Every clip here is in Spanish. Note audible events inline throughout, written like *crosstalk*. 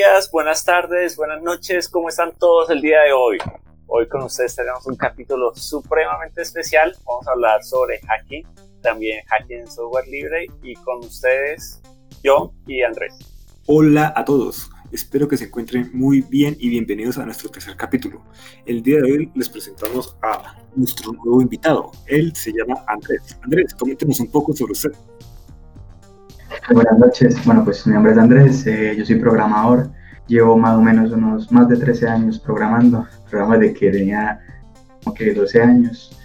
días, buenas tardes, buenas noches, ¿cómo están todos el día de hoy? Hoy con ustedes tenemos un capítulo supremamente especial. Vamos a hablar sobre hacking, también hacking en software libre y con ustedes yo y Andrés. Hola a todos, espero que se encuentren muy bien y bienvenidos a nuestro tercer capítulo. El día de hoy les presentamos a nuestro nuevo invitado. Él se llama Andrés. Andrés, coméntenos un poco sobre usted. Buenas noches, bueno pues mi nombre es Andrés, eh, yo soy programador, llevo más o menos unos más de 13 años programando, programas de que tenía como que 12 años.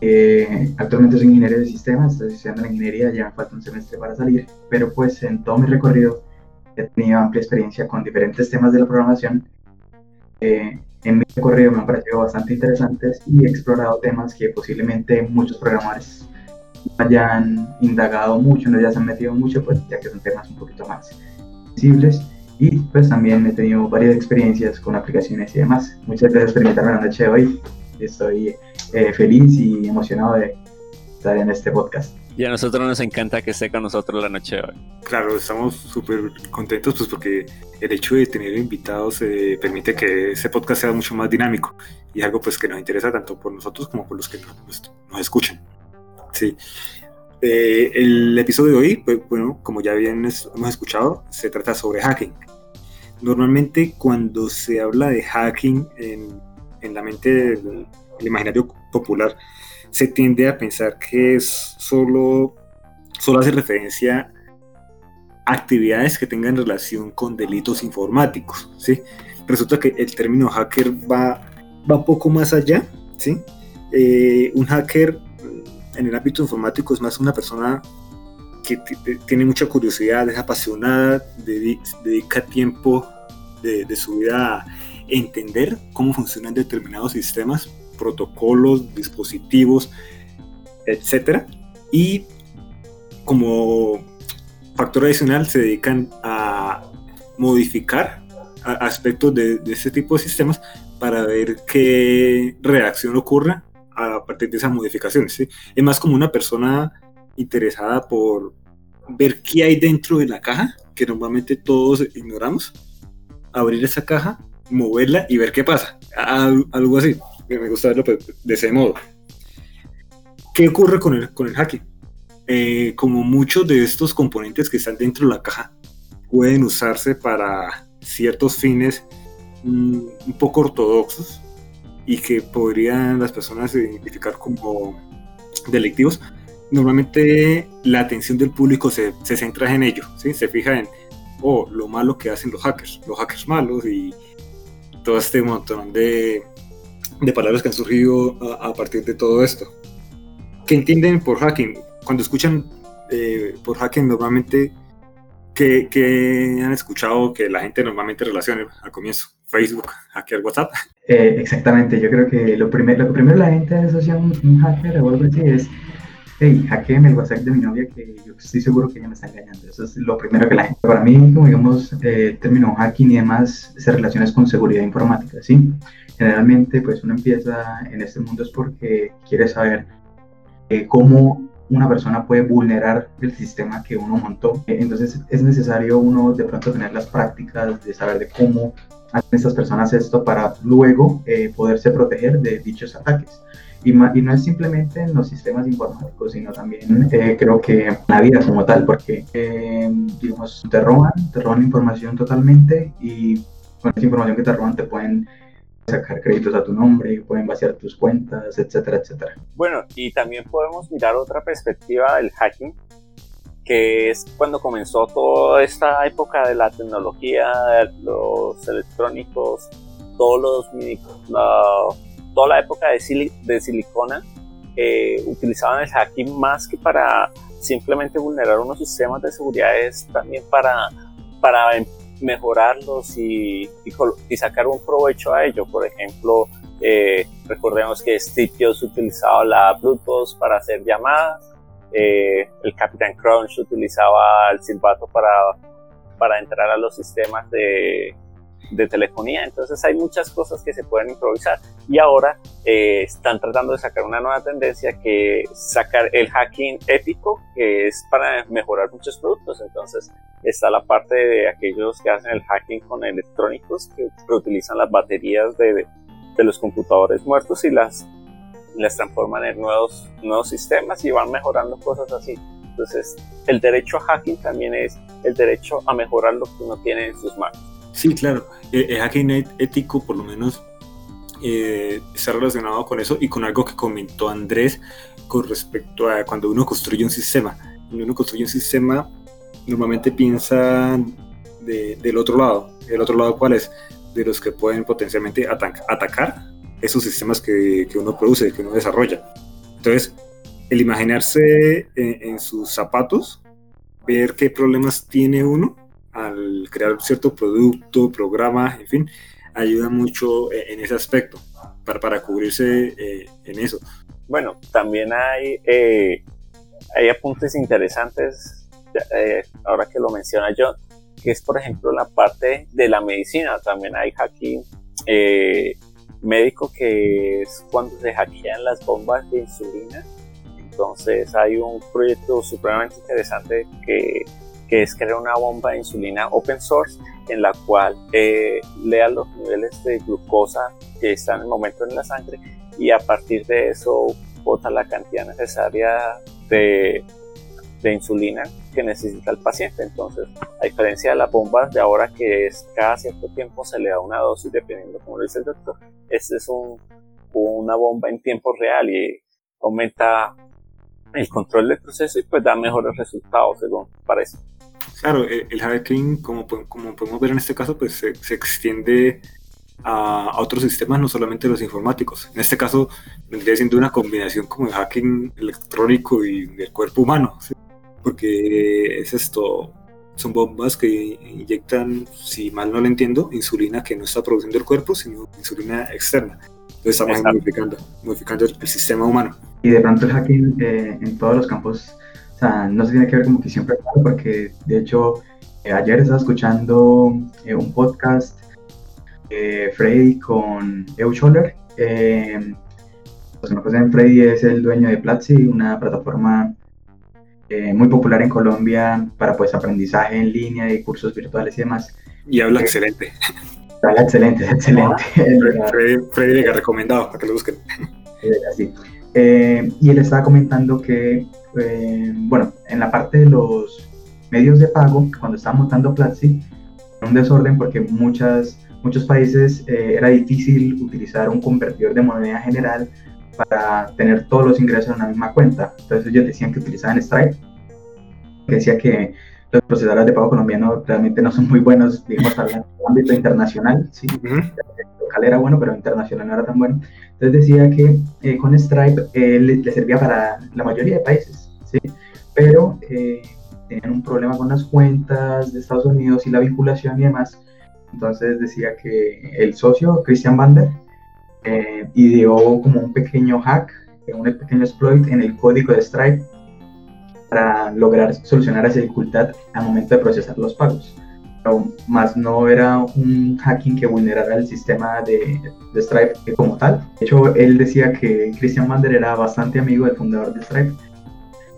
Eh, actualmente soy ingeniero de sistemas, estoy estudiando la ingeniería, ya me falta un semestre para salir, pero pues en todo mi recorrido he tenido amplia experiencia con diferentes temas de la programación. Eh, en mi recorrido me han parecido bastante interesantes y he explorado temas que posiblemente muchos programadores hayan indagado mucho, no ya se han metido mucho, pues ya que son temas un poquito más visibles. Y pues también he tenido varias experiencias con aplicaciones y demás. Muchas gracias por invitarme la noche de hoy. Estoy eh, feliz y emocionado de estar en este podcast. Y a nosotros nos encanta que esté con nosotros la noche de hoy. Claro, estamos súper contentos pues porque el hecho de tener invitados eh, permite que ese podcast sea mucho más dinámico y algo pues que nos interesa tanto por nosotros como por los que nos, pues, nos escuchan. Sí. Eh, el episodio de hoy, pues, bueno, como ya bien hemos escuchado, se trata sobre hacking. Normalmente cuando se habla de hacking en, en la mente del imaginario popular, se tiende a pensar que es solo, solo hace referencia a actividades que tengan relación con delitos informáticos, ¿sí? Resulta que el término hacker va, va poco más allá, ¿sí? Eh, un hacker en el ámbito informático es más una persona que tiene mucha curiosidad, es apasionada, dedica tiempo de, su vida a entender cómo funcionan determinados sistemas, protocolos, dispositivos, etc. Y como factor adicional se dedican a modificar aspectos de, de este tipo de sistemas para ver qué reacción ocurre a partir de esas modificaciones. Es más como una persona interesada por ver qué hay dentro de la caja, que normalmente todos ignoramos, abrir esa caja, moverla y ver qué pasa. Algo así. Me gusta verlo pues, de ese modo. ¿Qué ocurre con el, con el hacking? Eh, como muchos de estos componentes que están dentro de la caja pueden usarse para ciertos fines mm, un poco ortodoxos, y que podrían las personas identificar como delictivos, normalmente la atención del público se, se centra en ello, ¿sí? se fija en oh, lo malo que hacen los hackers, los hackers malos y todo este montón de, de palabras que han surgido a, partir de todo esto. ¿Qué entienden por hacking? Cuando escuchan eh, por hacking normalmente, ¿qué, ¿qué, han escuchado que la gente normalmente relaciona al comienzo? Facebook, hackear WhatsApp. Eh, exactamente, yo creo que lo, primero lo primero la gente asocia un, un hacker o algo así es, hey, hackeame el WhatsApp de mi novia que yo estoy seguro que ella me está engañando. Eso es lo primero que la gente... Para mí, como digamos, eh, el término hacking y demás se relaciona con seguridad informática, ¿sí? Generalmente, pues uno empieza en este mundo es porque quiere saber eh, cómo una persona puede vulnerar el sistema que uno montó. Entonces es necesario uno de pronto tener las prácticas de saber de cómo hacen estas personas esto para luego eh, poderse proteger de dichos ataques. Y, y, no es simplemente en los sistemas informáticos, sino también eh, creo que en la vida como tal, porque eh, digamos, te roban, te roban información totalmente y con esa información que te roban te pueden sacar créditos a tu nombre, pueden vaciar tus cuentas, etcétera, etcétera. Bueno, y también podemos mirar otra perspectiva del hacking, que es cuando comenzó toda esta época de la tecnología, los electrónicos, todos los mini, toda la época de, de silicona, eh, utilizaban el hacking más que para simplemente vulnerar unos sistemas de seguridad, es también para, para mejorarlos y, y, sacar un provecho a ello. Por ejemplo, eh, recordemos que Steve utilizaba la Bluetooth para hacer llamadas eh, el Capitán Crunch utilizaba el silbato para, para entrar a los sistemas de, de telefonía. Entonces hay muchas cosas que se pueden improvisar y ahora eh, están tratando de sacar una nueva tendencia que sacar el hacking ético que es para mejorar muchos productos. Entonces está la parte de aquellos que hacen el hacking con electrónicos que, utilizan las baterías de, de, los computadores muertos y las, las transforman en nuevos, nuevos sistemas y van mejorando cosas así. Entonces el derecho a hacking también es el derecho a mejorar lo que uno tiene en sus manos. Sí, claro. El, hacking ético, por lo menos, eh, está relacionado con eso y con algo que comentó Andrés con respecto a cuando uno construye un sistema. Cuando uno construye un sistema, normalmente piensa del otro lado. ¿El otro lado cuál es? De los que pueden potencialmente atacar esos sistemas que, que, uno produce, que uno desarrolla. Entonces, el imaginarse en sus zapatos, ver qué problemas tiene uno al crear cierto producto, programa, en fin, ayuda mucho eh, en ese aspecto para, para cubrirse eh, en eso. Bueno, también hay, eh, hay apuntes interesantes, ahora que lo menciona John, que es por ejemplo la parte de la medicina, también hay hacking médico que es cuando se hackean las bombas de insulina. Entonces hay un proyecto supremamente interesante que que es crear una bomba de insulina open source en la cual eh, lea los niveles de glucosa que están en el momento en la sangre y a partir de eso bota la cantidad necesaria de, insulina que necesita el paciente. Entonces, a diferencia de las bombas de ahora que es cada cierto tiempo se le da una dosis dependiendo como lo dice el doctor, esta es un, una bomba en tiempo real y aumenta el control del proceso y pues da mejores resultados según parece. Claro, eh, el hacking, como, como podemos ver en este caso, pues se, extiende a, otros sistemas, no solamente los informáticos. En este caso, vendría siendo una combinación como de hacking electrónico y del cuerpo humano, porque es esto, son bombas que inyectan, si mal no lo entiendo, insulina que no está produciendo el cuerpo, sino insulina externa. Entonces estamos modificando, modificando el, sistema humano. Y de pronto el hacking eh, en todos los campos o sea, no se tiene que ver como que siempre, porque de hecho eh, ayer estaba escuchando eh, un podcast Freddy con Eu Scholler. Eh, no conocen, Freddy es el dueño de Platzi, una plataforma muy popular en Colombia para pues aprendizaje en línea y cursos virtuales y demás. Y habla excelente. Habla excelente, *laughs* excelente. Freddy, Freddy le ha recomendado para que lo busquen. Así. y él estaba comentando que eh, bueno, en la parte de los medios de pago, cuando estaba montando Platzi, un desorden porque muchas, muchos países eh, era difícil utilizar un convertidor de moneda general para tener todos los ingresos en una misma cuenta. Entonces ellos decían que utilizaban Stripe, que decía que los procesadores de pago colombianos realmente no son muy buenos, digamos, en el ámbito internacional, sí, local era bueno, pero internacional no era tan bueno. Entonces decía que eh, con Stripe le, servía para la mayoría de países, ¿sí? pero eh, tenían un problema con las cuentas de Estados Unidos y la vinculación y demás. Entonces decía que el socio, Christian Bander, eh, ideó como un pequeño hack, un pequeño exploit en el código de Stripe para lograr solucionar esa dificultad al momento de procesar los pagos. Pero más no era un hacking que vulnerara el sistema de, de Stripe como tal. De hecho, él decía que Christian Bander era bastante amigo del fundador de Stripe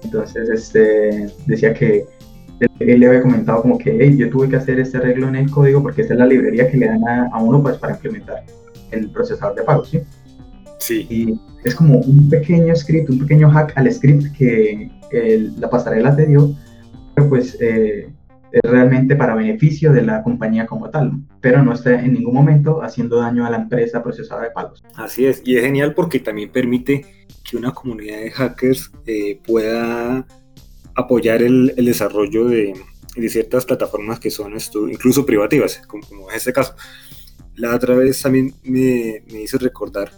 entonces, este, decía que él, le había comentado como que yo tuve que hacer este arreglo en el código porque esta es la librería que le dan a, uno pues, para implementar el procesador de pagos, ¿sí? Sí. Y es como un pequeño script, un pequeño hack al script que la pasarela te dio, pero pues eh, es realmente para beneficio de la compañía como tal, pero no está en ningún momento haciendo daño a la empresa procesadora de pagos. Así es, y es genial porque también permite que una comunidad de hackers eh, pueda apoyar el, desarrollo de, ciertas plataformas que son incluso privativas, como, como, es este caso. La otra vez también me, me hizo recordar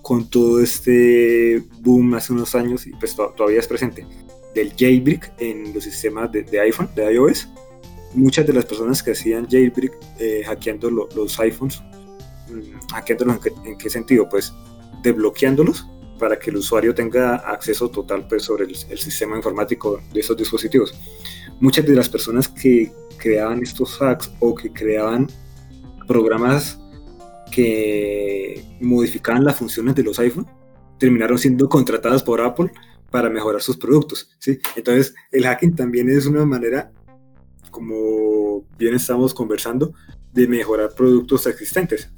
con todo este boom hace unos años, y pues todavía es presente, del jailbreak en los sistemas de, iPhone, de iOS. Muchas de las personas que hacían jailbreak eh, hackeando los iPhones, mm, hackeándolos en qué, sentido? Pues desbloqueándolos para que el usuario tenga acceso total pues, sobre el, sistema informático de esos dispositivos. Muchas de las personas que creaban estos hacks o que creaban programas que modificaban las funciones de los iPhone terminaron siendo contratadas por Apple para mejorar sus productos, ¿sí? Entonces, el hacking también es una manera, como bien estamos conversando, de mejorar productos existentes.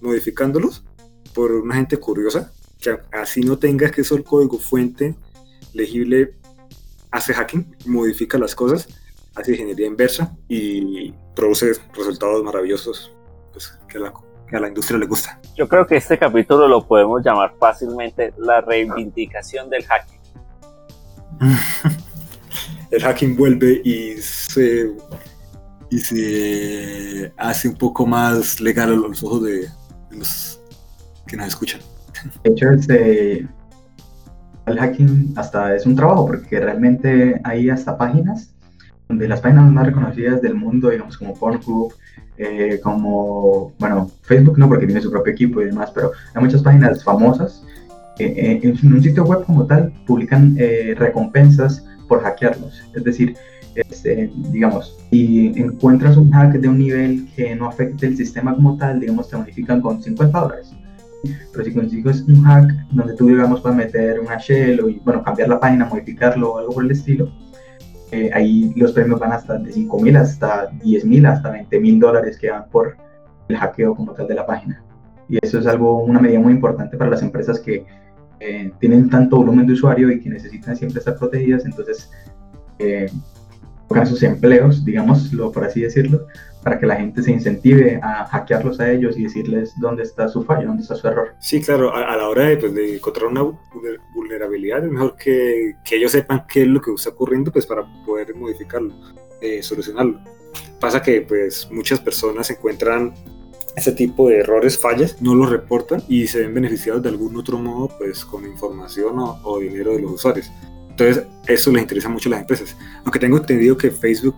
Modificándolos por una gente curiosa, que así no tenga que el código fuente legible hace hacking, modifica las cosas, hace ingeniería inversa y produce resultados maravillosos pues, que, la, que a la industria le gusta. Yo creo que este capítulo lo podemos llamar fácilmente la reivindicación del hacking. *laughs* el hacking vuelve y se, y se hace un poco más legal a los ojos de los que nos escuchan. De hecho, este, el hacking hasta es un trabajo porque realmente hay hasta páginas donde las páginas más reconocidas del mundo, digamos como Pornhub, eh, como, bueno, Facebook no porque tiene su propio equipo y demás, pero hay muchas páginas famosas eh, en un sitio web como tal publican eh, recompensas por hackearlos. Es decir, este, digamos, si encuentras un hack de un nivel que no afecte el sistema como tal, digamos, te bonifican con 50 dólares. Pero si consigues un hack donde tú, digamos, puedes meter una shell o, bueno, cambiar la página, modificarlo o algo por el estilo, eh, ahí los premios van hasta de 5 mil hasta 10 mil, hasta 20 mil dólares que van por el hackeo como tal de la página. Y eso es algo, una medida muy importante para las empresas que eh, tienen tanto volumen de usuario y que necesitan siempre estar protegidas, entonces eh, sus empleos, digámoslo por así decirlo, para que la gente se incentive a hackearlos a ellos y decirles dónde está su fallo, dónde está su error. Sí, claro, a, la hora de, pues, de, encontrar una vulnerabilidad es mejor que, que, ellos sepan qué es lo que está ocurriendo pues para poder modificarlo, eh, solucionarlo. Pasa que pues muchas personas encuentran ese tipo de errores, fallas, no los reportan y se ven beneficiados de algún otro modo pues con información o dinero de los usuarios. Entonces, eso les interesa mucho a las empresas. Aunque tengo entendido que Facebook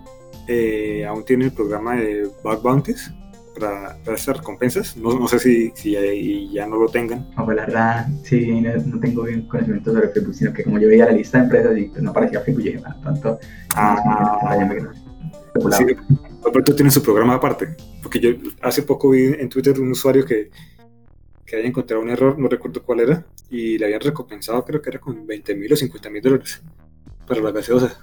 eh, aún tiene el programa de Bug Bounties para, para estas recompensas. No, no sé si, si ya no lo tengan. No, pues la verdad, sí, no, tengo bien conocimiento sobre Facebook, sino que como yo veía la lista de empresas y pues no aparecía Facebook, yo dije, ah, tanto. Ah, sí, Roberto tiene su programa aparte. Porque yo hace poco vi en Twitter un usuario que que haya encontrado un error, no recuerdo cuál era, y le habían recompensado, creo que era con 20 mil o 50 mil dólares para la gaseosa.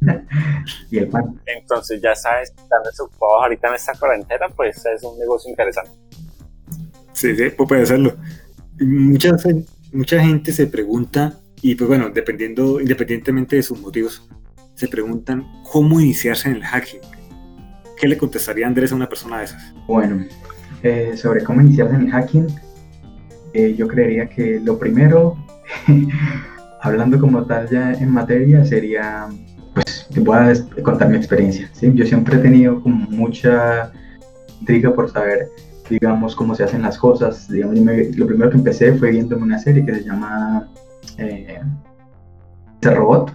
*laughs* y el pan. Entonces, ya sabes, están desocupados ahorita en esta cuarentena, pues es un negocio interesante. Sí, sí, pues puede serlo. Mucha, mucha gente se pregunta, y pues bueno, dependiendo, independientemente de sus motivos, se preguntan cómo iniciarse en el hacking. ¿Qué le contestaría Andrés a una persona de esas? Bueno, eh, sobre cómo iniciarse en el hacking, eh, yo creería que lo primero, *laughs* hablando como tal ya en materia, sería, pues, te voy a contar mi experiencia. ¿sí? Yo siempre he tenido como mucha intriga por saber, digamos, cómo se hacen las cosas. Digamos, lo primero que empecé fue viendo una serie que se llama eh, Robot,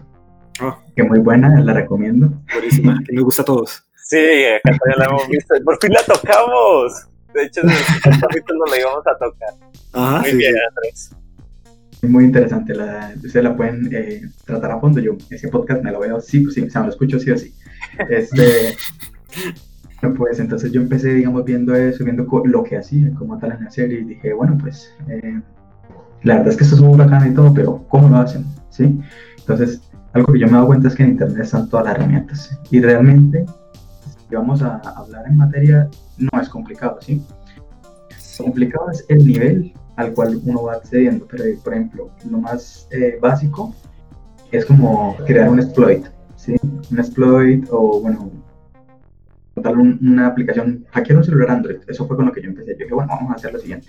oh. que muy buena, la recomiendo. Buenísima, *laughs* que me gusta a todos. Sí, acá también la hemos visto. Por fin la tocamos. De hecho, en el capítulo la íbamos a tocar. muy bien, Andrés. Muy interesante, la, ustedes la pueden eh, tratar a fondo. Yo ese podcast me lo veo, sí, sí, o sea, me lo escucho sí o sí. Este, *laughs* pues entonces yo empecé, digamos, viendo eso, viendo lo que hacía, como tal en la serie, y dije, bueno, pues eh, la verdad es que esto es muy bacán y todo, pero ¿cómo lo hacen? ¿Sí? Entonces, algo que yo me he dado cuenta es que en Internet están todas las herramientas. Y realmente, si vamos a hablar en materia no es complicado, ¿sí? Complicado es el nivel al cual uno va accediendo, pero por ejemplo, lo más eh, básico es como crear un exploit, ¿sí? Un exploit o, bueno, tal una aplicación, hackear un celular Android, eso fue con lo que yo empecé. Yo dije, bueno, vamos a hacer lo siguiente.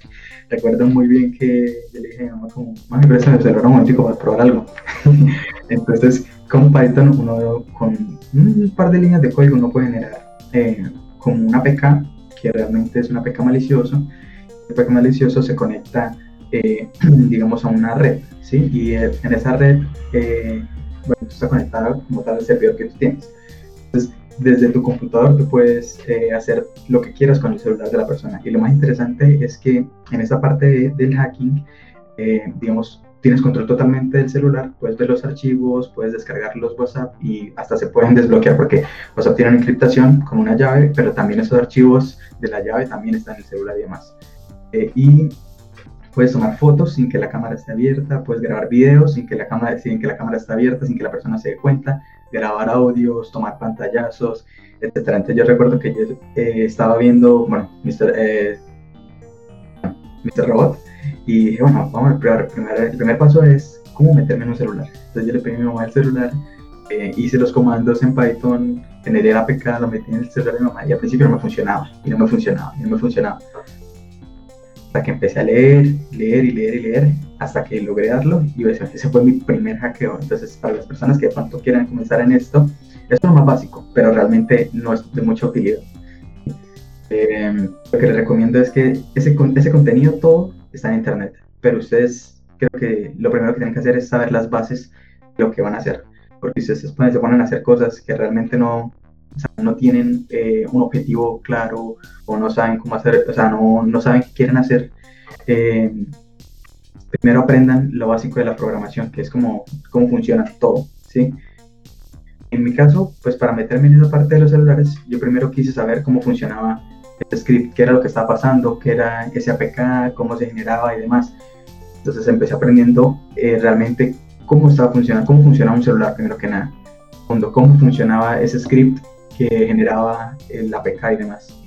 Recuerdo muy bien que yo le dije a mamá, como, mami, el celular un momentico para probar algo. *laughs* Entonces, con Python, uno con un par de líneas de código, uno puede generar eh, como una APK que realmente es una APK malicioso. El APK malicioso se conecta, eh, *clears throat* digamos, a una red, ¿sí? Y eh, en esa red, eh, bueno, está conectada como tal al servidor que tú tienes. Entonces, desde tu computador tú puedes hacer lo que quieras con el celular de la persona. Y lo más interesante es que en esa parte del hacking, digamos, tienes control totalmente del celular, puedes ver los archivos, puedes descargar los WhatsApp y hasta se pueden desbloquear porque WhatsApp tiene una encriptación con una llave, pero también esos archivos de la llave también están en el celular y demás. Eh, y puedes tomar fotos sin que la cámara esté abierta, puedes grabar videos sin que la cámara, sin que la cámara esté abierta, sin que la persona se dé cuenta, grabar audios, tomar pantallazos, etc. Entonces yo recuerdo que yo eh, estaba viendo, bueno, Mr. Eh, Mr. Robot, y dije, bueno, vamos a probar. El primer, paso es cómo meterme en un celular. Entonces yo le pedí a mi mamá el celular, eh, hice los comandos en Python, generé la APK, lo metí en el celular de mi mamá y al principio no me funcionaba, y no me funcionaba, y no me funcionaba. Hasta que empecé a leer, leer y leer y leer, hasta que logré darlo y ese fue mi primer hackeo. Entonces, para las personas que de pronto quieran comenzar en esto, es lo más básico, pero realmente no es de mucha utilidad. Eh, lo que les recomiendo es que ese, ese contenido todo está en internet, pero ustedes creo que lo primero que tienen que hacer es saber las bases de lo que van a hacer, porque si ustedes se ponen a hacer cosas que realmente no, no tienen eh, un objetivo claro o no saben cómo hacer, o sea, no, no saben qué quieren hacer, eh, primero aprendan lo básico de la programación, que es como cómo funciona todo, ¿sí? En mi caso, pues para meterme en esa parte de los celulares, yo primero quise saber cómo funcionaba script, qué era lo que estaba pasando, qué era ese APK, cómo se generaba y demás. Entonces empecé aprendiendo eh, realmente cómo estaba funcionando, cómo funcionaba un celular primero que nada. Segundo, cómo funcionaba ese script que generaba el APK y demás.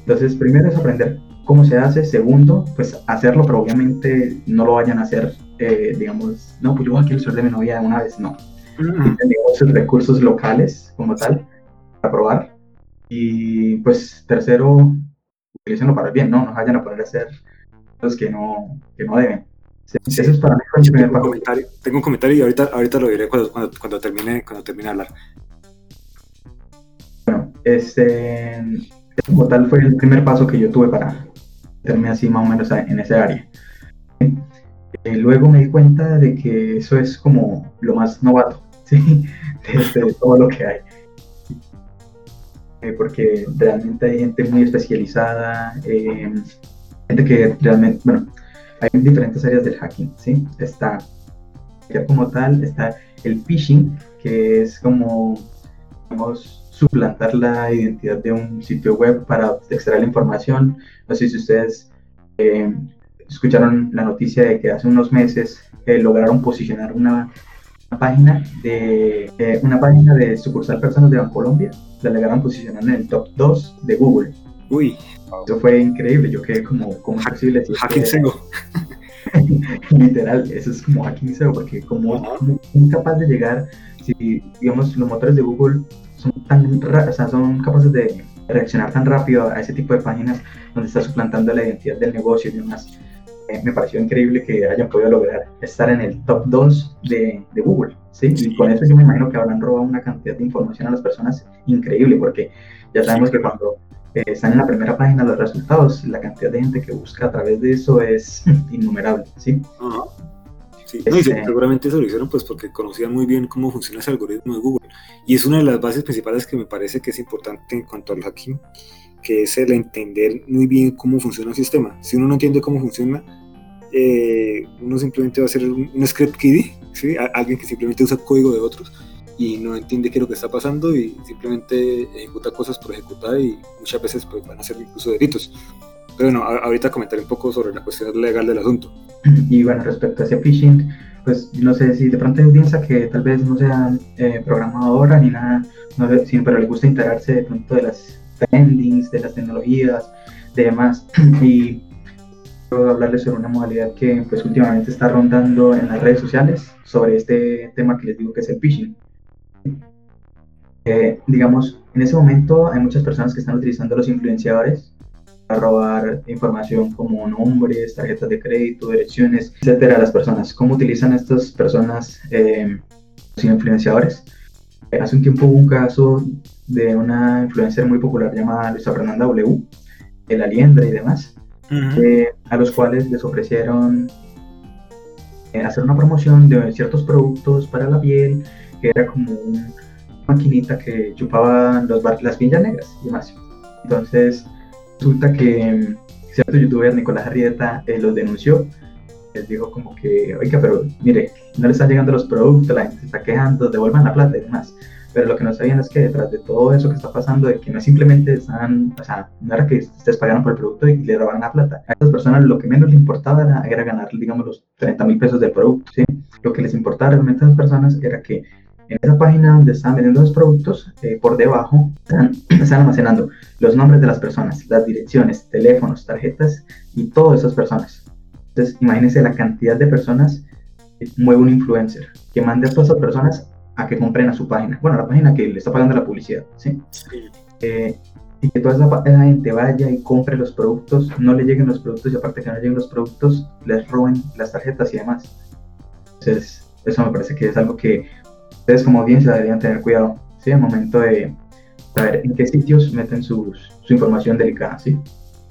Entonces, primero es aprender cómo se hace. Segundo, pues hacerlo, pero obviamente no lo vayan a hacer, eh, digamos, no, pues yo voy a el celular de mi novia de una vez, no. Uh recursos locales como tal para probar y pues tercero, utilicenlo para el bien, ¿no? No vayan a poner a hacer cosas que no, que no deben. Eso es para mí el primer tengo, un comentario, tengo un comentario y ahorita, ahorita lo diré cuando, cuando, cuando, termine, cuando termine de hablar. Bueno, este, como tal fue el primer paso que yo tuve para meterme así más o menos en ese área. Eh, luego me di cuenta de que eso es como lo más novato, *laughs* ¿sí? de todo lo que hay. Eh, porque realmente hay gente muy especializada, eh, gente que realmente, bueno, hay diferentes áreas del hacking, ¿sí? Está, como tal, está el phishing, que es como, digamos, suplantar la identidad de un sitio web para extraer la información. No sé si ustedes eh, escucharon la noticia de que hace unos meses lograron posicionar una página de una página de sucursal personas de Bancolombia, la lograron posicionar en el top 2 de Google. Uy. Eso fue increíble, yo quedé como, ¿cómo es posible? hacking SEO. *laughs* Literal, eso es como hacking SEO, porque como uh incapaz de llegar, si digamos los motores de Google son tan o sea, son capaces de reaccionar tan rápido a ese tipo de páginas donde está suplantando la identidad del negocio y demás eh, me pareció increíble que hayan podido lograr estar en el top 2 de, de Google. ¿sí? Y con eso yo me imagino que habrán robado una cantidad de información a las personas increíble, porque ya sabemos que cuando eh, están en la primera página los resultados, la cantidad de gente que busca a través de eso es *laughs* innumerable. ¿sí? Sí, este seguramente eso lo hicieron pues porque conocían muy bien cómo funciona ese algoritmo de Google. Y es una de las bases principales que me parece que es importante en cuanto al hacking, que es el entender muy bien cómo funciona el sistema. Si uno no entiende cómo funciona, eh, uno simplemente va a ser un, script kiddie, ¿sí? alguien que simplemente usa código de otros y no entiende qué es lo que está pasando y simplemente ejecuta cosas por ejecutar y muchas veces pues, van a ser incluso delitos. Pero bueno, ahorita comentaré un poco sobre la cuestión legal del asunto. Y bueno, respecto a ese phishing, pues no sé si de pronto hay audiencia que tal vez no sea eh, programadora ni nada, no sé, pero le gusta enterarse de pronto de las trendings, de las tecnologías, de demás. *clears throat* Y quiero hablarles sobre una modalidad que pues últimamente está rondando en las redes sociales sobre este tema que les digo que es el phishing. Eh, digamos, en ese momento hay muchas personas que están utilizando los influenciadores para robar información como nombres, tarjetas de crédito, direcciones, etcétera, a las personas. ¿Cómo utilizan estas personas eh, los influenciadores? Eh, hace un tiempo hubo un caso de una influencer muy popular llamada Luisa Fernanda W, de la Liendra y demás, eh, a los cuales les ofrecieron eh, hacer una promoción de ciertos productos para la piel, que era como una maquinita que chupaba los las pinzas negras y demás. Entonces, resulta que cierto youtuber, Nicolás Arrieta, los denunció les dijo como que, oiga, pero mire, no le están llegando los productos, la gente se está quejando, devuelvan la plata y demás. Pero lo que no sabían es que detrás de todo eso que está pasando, de que no simplemente están, o sea, no era que estés pagando por el producto y le roban la plata. A estas personas lo que menos les importaba era, era ganar, digamos, los 30 mil pesos del producto, ¿sí? Lo que les importaba realmente a las personas era que en esa página donde están vendiendo los productos, eh, por debajo están, *clears throat* están, almacenando los nombres de las personas, las direcciones, teléfonos, tarjetas y todas esas personas. Entonces, imagínense la cantidad de personas que mueve un influencer, que mande a todas esas personas a que compren a su página. Bueno, la página que le está pagando la publicidad, ¿sí? Eh, y que toda esa gente vaya y compre los productos, no le lleguen los productos y aparte que no lleguen los productos, les roben las tarjetas y demás. Entonces, eso me parece que es algo que ustedes como audiencia deberían tener cuidado, ¿sí? Al momento de saber en qué sitios meten su información delicada, ¿sí?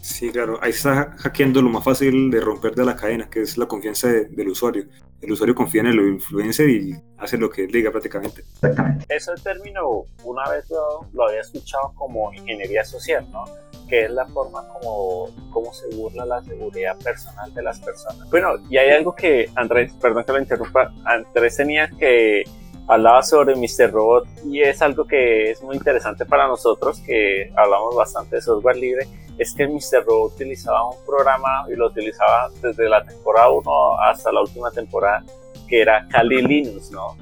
Sí, claro, ahí está hackeando lo más fácil de romper de la cadena, que es la confianza del usuario. El usuario confía en el influencer y hace lo que diga prácticamente. Exactamente. Ese término una vez lo, lo había escuchado como ingeniería social, ¿no? que es la forma como, como se burla la seguridad personal de las personas. Bueno, y hay algo que Andrés, perdón que lo interrumpa, Andrés tenía que hablaba sobre Mr. Robot y es algo que es muy interesante para nosotros que hablamos bastante de software libre, es que Mr. Robot utilizaba un programa y lo utilizaba desde la temporada 1 hasta la última temporada que era Kali Linux, ¿no?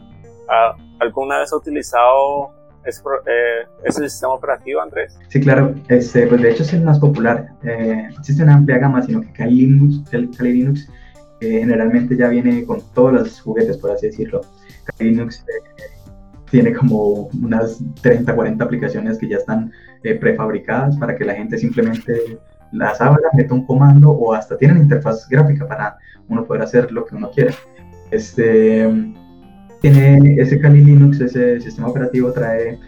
Ah, ¿Alguna vez ha utilizado ese, eh, ese, sistema operativo, Andrés? Sí, claro. Este, pues de hecho es el más popular. Eh, existe una amplia gama, sino que Kali Linux, Kali Linux eh, generalmente ya viene con todos los juguetes, por así decirlo. Linux eh, tiene como unas 30, 40 aplicaciones que ya están eh, prefabricadas para que la gente simplemente las abra, meta un comando o hasta tienen interfaz gráfica para uno poder hacer lo que uno quiere. Este, tiene ese Kali Linux, ese sistema operativo trae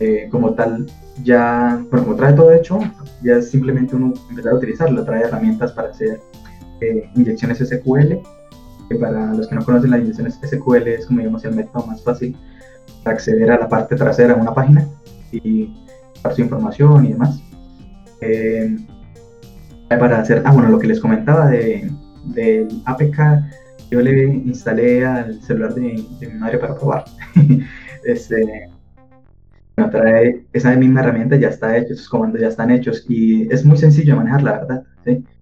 eh, como tal ya, bueno, como trae todo hecho, ya es simplemente uno empezar a utilizarlo, trae herramientas para hacer inyecciones SQL para los que no conocen la inyección SQL es como digamos el método más fácil para acceder a la parte trasera de una página y dar su información y demás. Eh, para hacer, ah bueno, lo que les comentaba de, del APK, yo le instalé al celular de, mi madre para probar. *laughs* este, trae esa misma herramienta, ya está hecho, esos comandos ya están hechos y es muy sencillo de manejar, la verdad.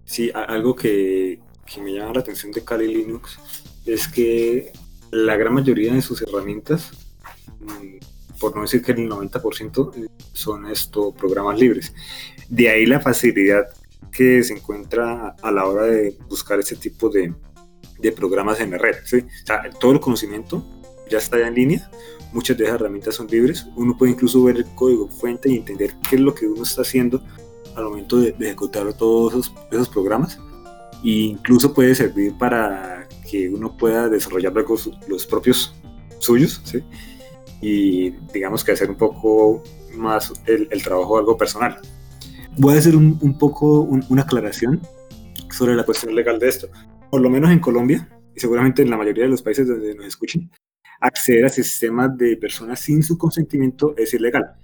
Sí algo que, que me llama la atención de Kali Linux es que la gran mayoría de sus herramientas, mm, por no decir que el 90%, eh, son estos programas libres. De ahí la facilidad que se encuentra a la hora de buscar este tipo de, de programas en la red. todo el conocimiento ya está ya en línea, muchas de esas herramientas son libres, uno puede incluso ver el código fuente y entender qué es lo que uno está haciendo al momento de, ejecutar todos esos, esos programas incluso puede servir para que uno pueda desarrollar los propios suyos. Y digamos que hacer un poco más el, trabajo algo personal. Voy a hacer un, un poco una aclaración sobre la cuestión legal de esto. Por lo menos en Colombia, y seguramente en la mayoría de los países donde nos escuchen, acceder a sistemas de personas sin su consentimiento es ilegal.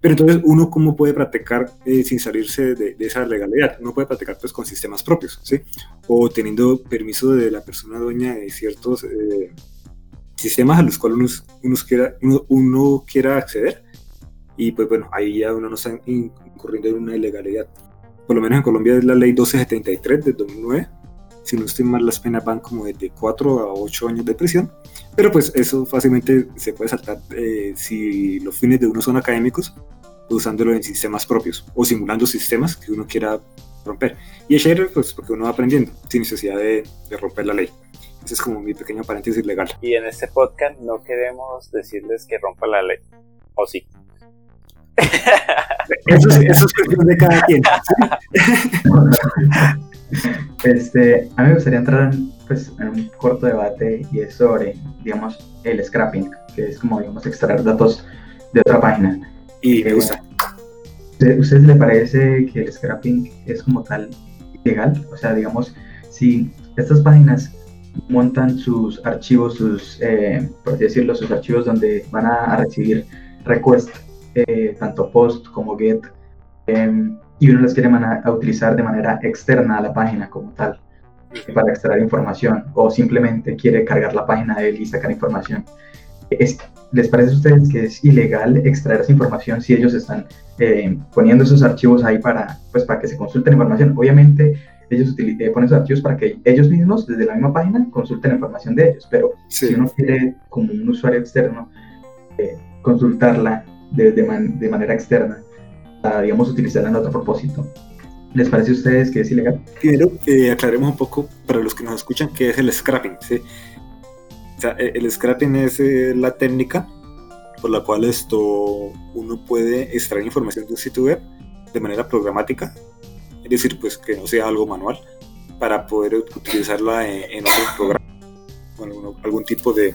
Pero entonces, ¿uno cómo puede practicar eh, sin salirse de, esa legalidad? Uno puede practicar pues con sistemas propios, ¿sí? O teniendo permiso de la persona dueña de ciertos eh, sistemas a los cuales uno, quiera, uno, quiera acceder. Y pues bueno, ahí ya uno no está incurriendo en una ilegalidad. Por lo menos en Colombia es la ley 1273 de 2009. Si no estoy mal, las penas van como de 4 a 8 años de prisión. Pero pues eso fácilmente se puede saltar eh, si los fines de uno son académicos, usándolo en sistemas propios o simulando sistemas que uno quiera romper. Y es chévere pues porque uno va aprendiendo sin necesidad de, romper la ley. Ese es como mi pequeño paréntesis legal. Y en este podcast no queremos decirles que rompa la ley. ¿O sí? Eso es, eso es cuestión de cada quien. *laughs* Este, a mí me gustaría entrar en, pues, en un corto debate y es sobre, digamos, el scrapping, que es como, digamos, extraer datos de otra página. Y me gusta. ¿A ustedes les parece que el scrapping es como tal ilegal? O sea, digamos, si estas páginas montan sus archivos, sus, eh, por así decirlo, sus archivos donde van a, recibir request, eh, tanto post como get, em, y uno las quiere a utilizar de manera externa a la página como tal. para extraer información o simplemente quiere cargar la página de él y sacar información. ¿Les parece a ustedes que es ilegal extraer esa información si ellos están eh, poniendo esos archivos ahí para, pues, para que se consulten información? Obviamente ellos eh, ponen esos archivos para que ellos mismos desde la misma página consulten información de ellos, pero si uno quiere como un usuario externo eh, consultarla de, de, manera externa, digamos, utilizarla en otro propósito, ¿Les parece a ustedes que es ilegal? Primero, eh, aclaremos un poco para los que nos escuchan qué es el scrapping. ¿sí? O sea, e, el scrapping es eh, la técnica por la cual esto uno puede extraer información de un sitio web de manera programática, es decir, pues que no sea algo manual, para poder utilizarla en, otro programa o algún, tipo de,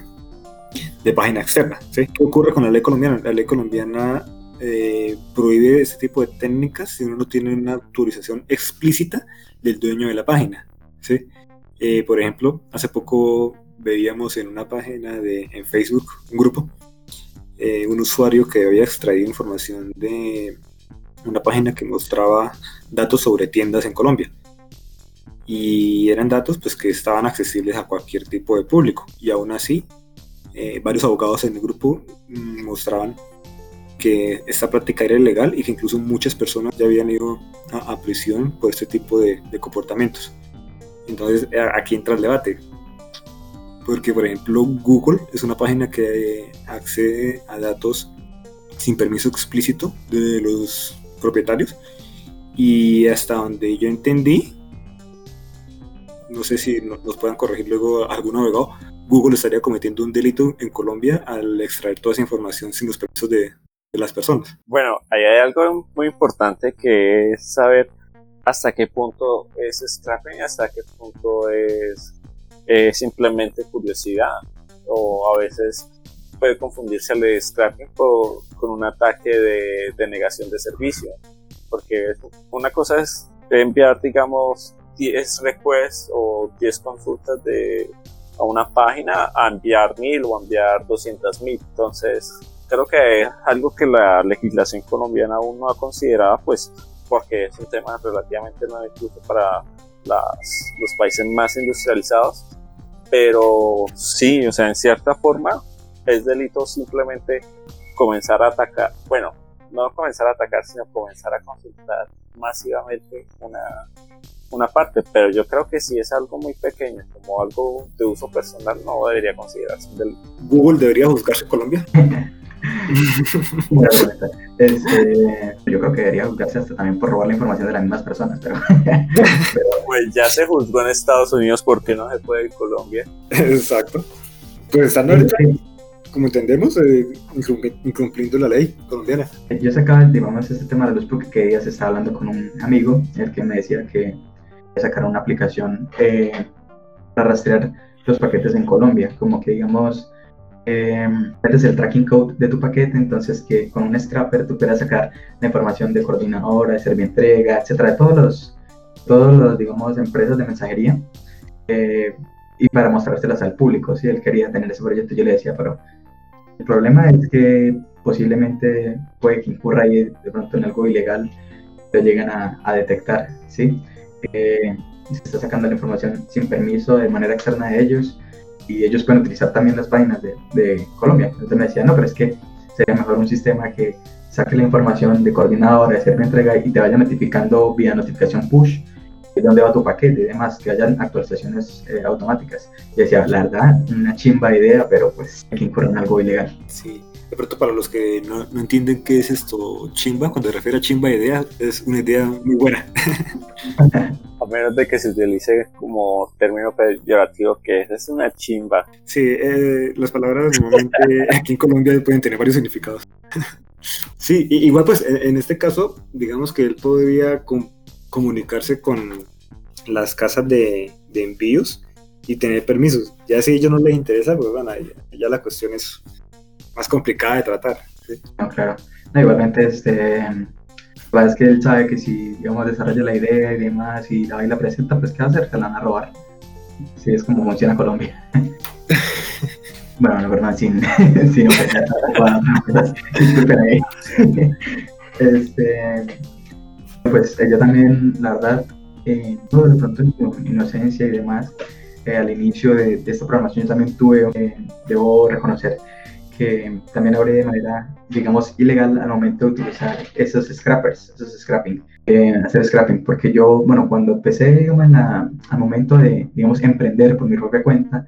de página externa. ¿sí? ¿Qué ocurre con la ley colombiana? La ley colombiana eh, prohíbe ese tipo de técnicas si uno no tiene una autorización explícita del dueño de la página. ¿sí? Eh, por ejemplo, hace poco veíamos en una página de en Facebook, un grupo, eh, un usuario que había extraído información de una página que mostraba datos sobre tiendas en Colombia. Y eran datos pues, que estaban accesibles a cualquier tipo de público. Y aún así, varios abogados en el grupo mm, mostraban que esta práctica era ilegal y que incluso muchas personas ya habían ido a, prisión por este tipo de, comportamientos. Entonces aquí entra el debate. Porque, por ejemplo, Google es una página que accede a datos sin permiso explícito de los propietarios. Y hasta donde yo entendí, no sé si nos puedan corregir luego algún abogado, Google estaría cometiendo un delito en Colombia al extraer toda esa información sin los permisos de, las personas. Bueno, ahí hay algo muy importante que es saber hasta qué punto es scrapping hasta qué punto es simplemente curiosidad. O a veces puede confundirse el scrapping con un ataque de, negación de servicio. Porque una cosa es enviar digamos 10 requests o 10 consultas de a una página a enviar mil o a enviar 200 mil. Entonces creo que es algo que la legislación colombiana aún no ha considerado, pues porque es un tema relativamente nuevo incluso para los países más industrializados, pero sí, o sea, en cierta forma es delito simplemente comenzar a atacar, bueno, no comenzar a atacar, sino comenzar a consultar masivamente una, una parte, pero yo creo que si es algo muy pequeño, como algo de uso personal, no debería considerarse un delito. ¿Google debería juzgarse Colombia? *laughs* Este, yo creo que debería juzgarse hasta también por robar la información de las mismas personas, pero, *laughs* Pues *laughs* ya se juzgó en Estados Unidos, ¿por qué no se puede en Colombia? Exacto. Pues estando como entendemos, eh, incumpliendo la ley colombiana. Yo sacaba, digamos, este tema de los porque ya se estaba hablando con un amigo, el que me decía que sacaron una aplicación eh, para rastrear los paquetes en Colombia, como que digamos eh, el tracking code de tu paquete, entonces que con un scrapper tú puedas sacar la información de coordinadora, de servientrega, etcétera, de todos los, todos los, digamos, empresas de mensajería, eh, y para mostrárselas al público, si él quería tener ese proyecto, yo le decía, pero el problema es que posiblemente puede que incurra ahí de pronto en algo ilegal, lo llegan a, a detectar, ¿sí? Eh, se está sacando la información sin permiso de manera externa de ellos, y ellos pueden utilizar también las páginas de, Colombia. Entonces me decía, no, pero es que sería mejor un sistema que saque la información de coordinadora, de hacer entrega y te vaya notificando vía notificación push de dónde va tu paquete y demás, que hayan actualizaciones eh, automáticas. Y decía, la verdad, una chimba idea, pero pues hay que incurrir en algo ilegal. Sí, de pronto para los que no, no, entienden qué es esto chimba, cuando se refiere a chimba idea, es una idea muy buena. *laughs* a menos de que se utilice como término peyorativo que es, es una chimba. Sí, eh, las palabras normalmente *laughs* aquí en Colombia pueden tener varios significados. *laughs* sí, igual pues en, este caso, digamos que él podría comunicarse con las casas de, de, envíos y tener permisos. Ya si a ellos no les interesa, pues bueno, ya, la cuestión es más complicada de tratar. No, claro. igualmente, este, es que él sabe que si, digamos, desarrolla la idea y demás y la, y la presenta, pues ¿qué va a hacer? Se la van a robar. Sí, es como funciona Colombia. *laughs* bueno, no, perdón, sin, *laughs* sin Disculpen ahí. *laughs* este, pues ella también, la verdad, eh, todo de pronto en inocencia y demás, eh, al inicio de, esta programación yo también tuve, eh, debo reconocer, que también hablé de manera, digamos, ilegal al momento de utilizar esos scrappers, esos scrapping, hacer scrapping, porque yo, bueno, cuando empecé, digamos, al momento de, digamos, emprender por mi propia cuenta,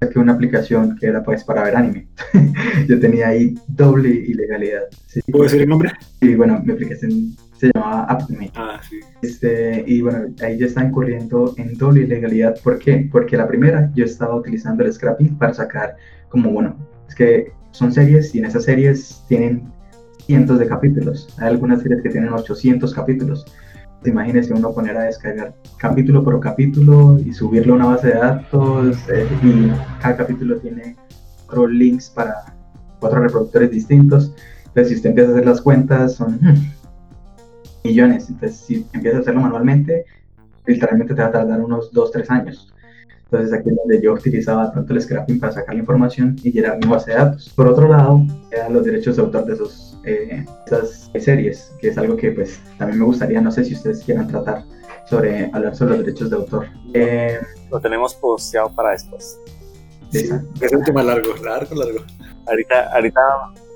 saqué una aplicación que era pues para ver anime. *laughs* yo tenía ahí doble ilegalidad. ¿Sí? ¿Puedo decir el nombre? Sí, bueno, mi aplicación se llamaba AppMe. Ah, sí. Este, y bueno, ahí yo estaba incurriendo en doble ilegalidad. ¿Por qué? Porque la primera yo estaba utilizando el scrapping para sacar como, bueno, es que son series y en esas series tienen cientos de capítulos. Hay algunas series que tienen 800 capítulos. Imagínese uno poner a descargar capítulo por capítulo y subirlo a una base de datos eh, y cada capítulo tiene cuatro links para cuatro reproductores distintos. Entonces, si usted empieza a hacer las cuentas, son millones. Entonces, si empiezas a hacerlo manualmente, literalmente te va a tardar unos 2-3 años. Entonces, aquí es donde yo utilizaba tanto el scrapping para sacar la información y llenar mi base de datos. Por otro lado, eran los derechos de autor de esos, eh, esas series, que es algo que pues también me gustaría, no sé si ustedes quieran tratar sobre hablar sobre los derechos de autor. Eh, Lo tenemos posteado para después. Sí, es un tema largo, largo, largo. Ahorita, ahorita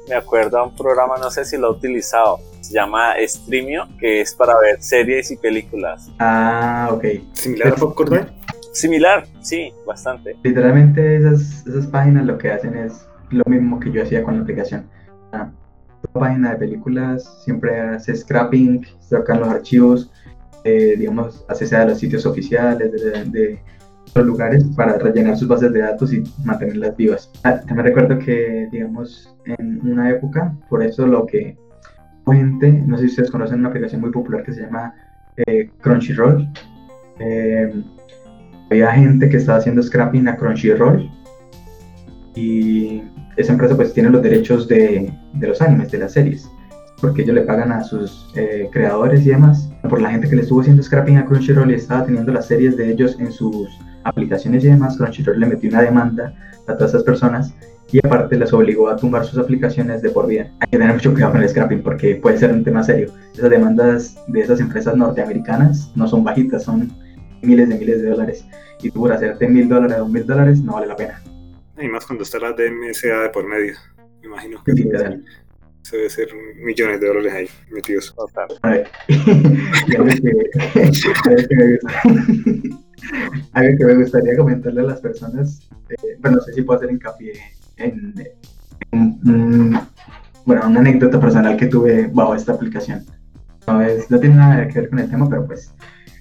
me acuerdo a un programa, no sé si lo he utilizado, se llama Streamio, que es para ver series y películas. Ah, ok. ¿Similar a Popcorn Similar, sí, bastante. Literalmente esas, esas páginas lo que hacen es lo mismo que yo hacía con la aplicación. La página de películas siempre hace scrapping, sacan los archivos, eh, digamos, sea de los sitios oficiales, de, de los lugares para rellenar sus bases de datos y mantenerlas vivas. Ah, también recuerdo que, digamos, en una época, por eso lo que gente, no sé si ustedes conocen una aplicación muy popular que se llama eh, Crunchyroll. Eh, había gente que estaba haciendo scrapping a Crunchyroll y esa empresa pues tiene los derechos de, de los animes, de las series, porque ellos le pagan a sus eh, creadores y demás. Por la gente que le estuvo haciendo scrapping a Crunchyroll y estaba teniendo las series de ellos en sus aplicaciones y demás, Crunchyroll le metió una demanda a todas esas personas y aparte les obligó a tumbar sus aplicaciones de por vida. Hay que tener mucho cuidado con el scrapping porque puede ser un tema serio. Esas demandas de esas empresas norteamericanas no son bajitas, son miles de miles de dólares. Y tú por hacerte mil dólares o mil dólares no vale la pena. Y más cuando está la DMSA de por medio. Me imagino que sí, se debe ser millones de dólares ahí metidos. A ver. Algo que me gustaría comentarle a las personas, eh, bueno, no sé si puedo hacer hincapié en, bueno, una anécdota personal que tuve bajo esta aplicación. No, es, no tiene nada que ver con el tema, pero pues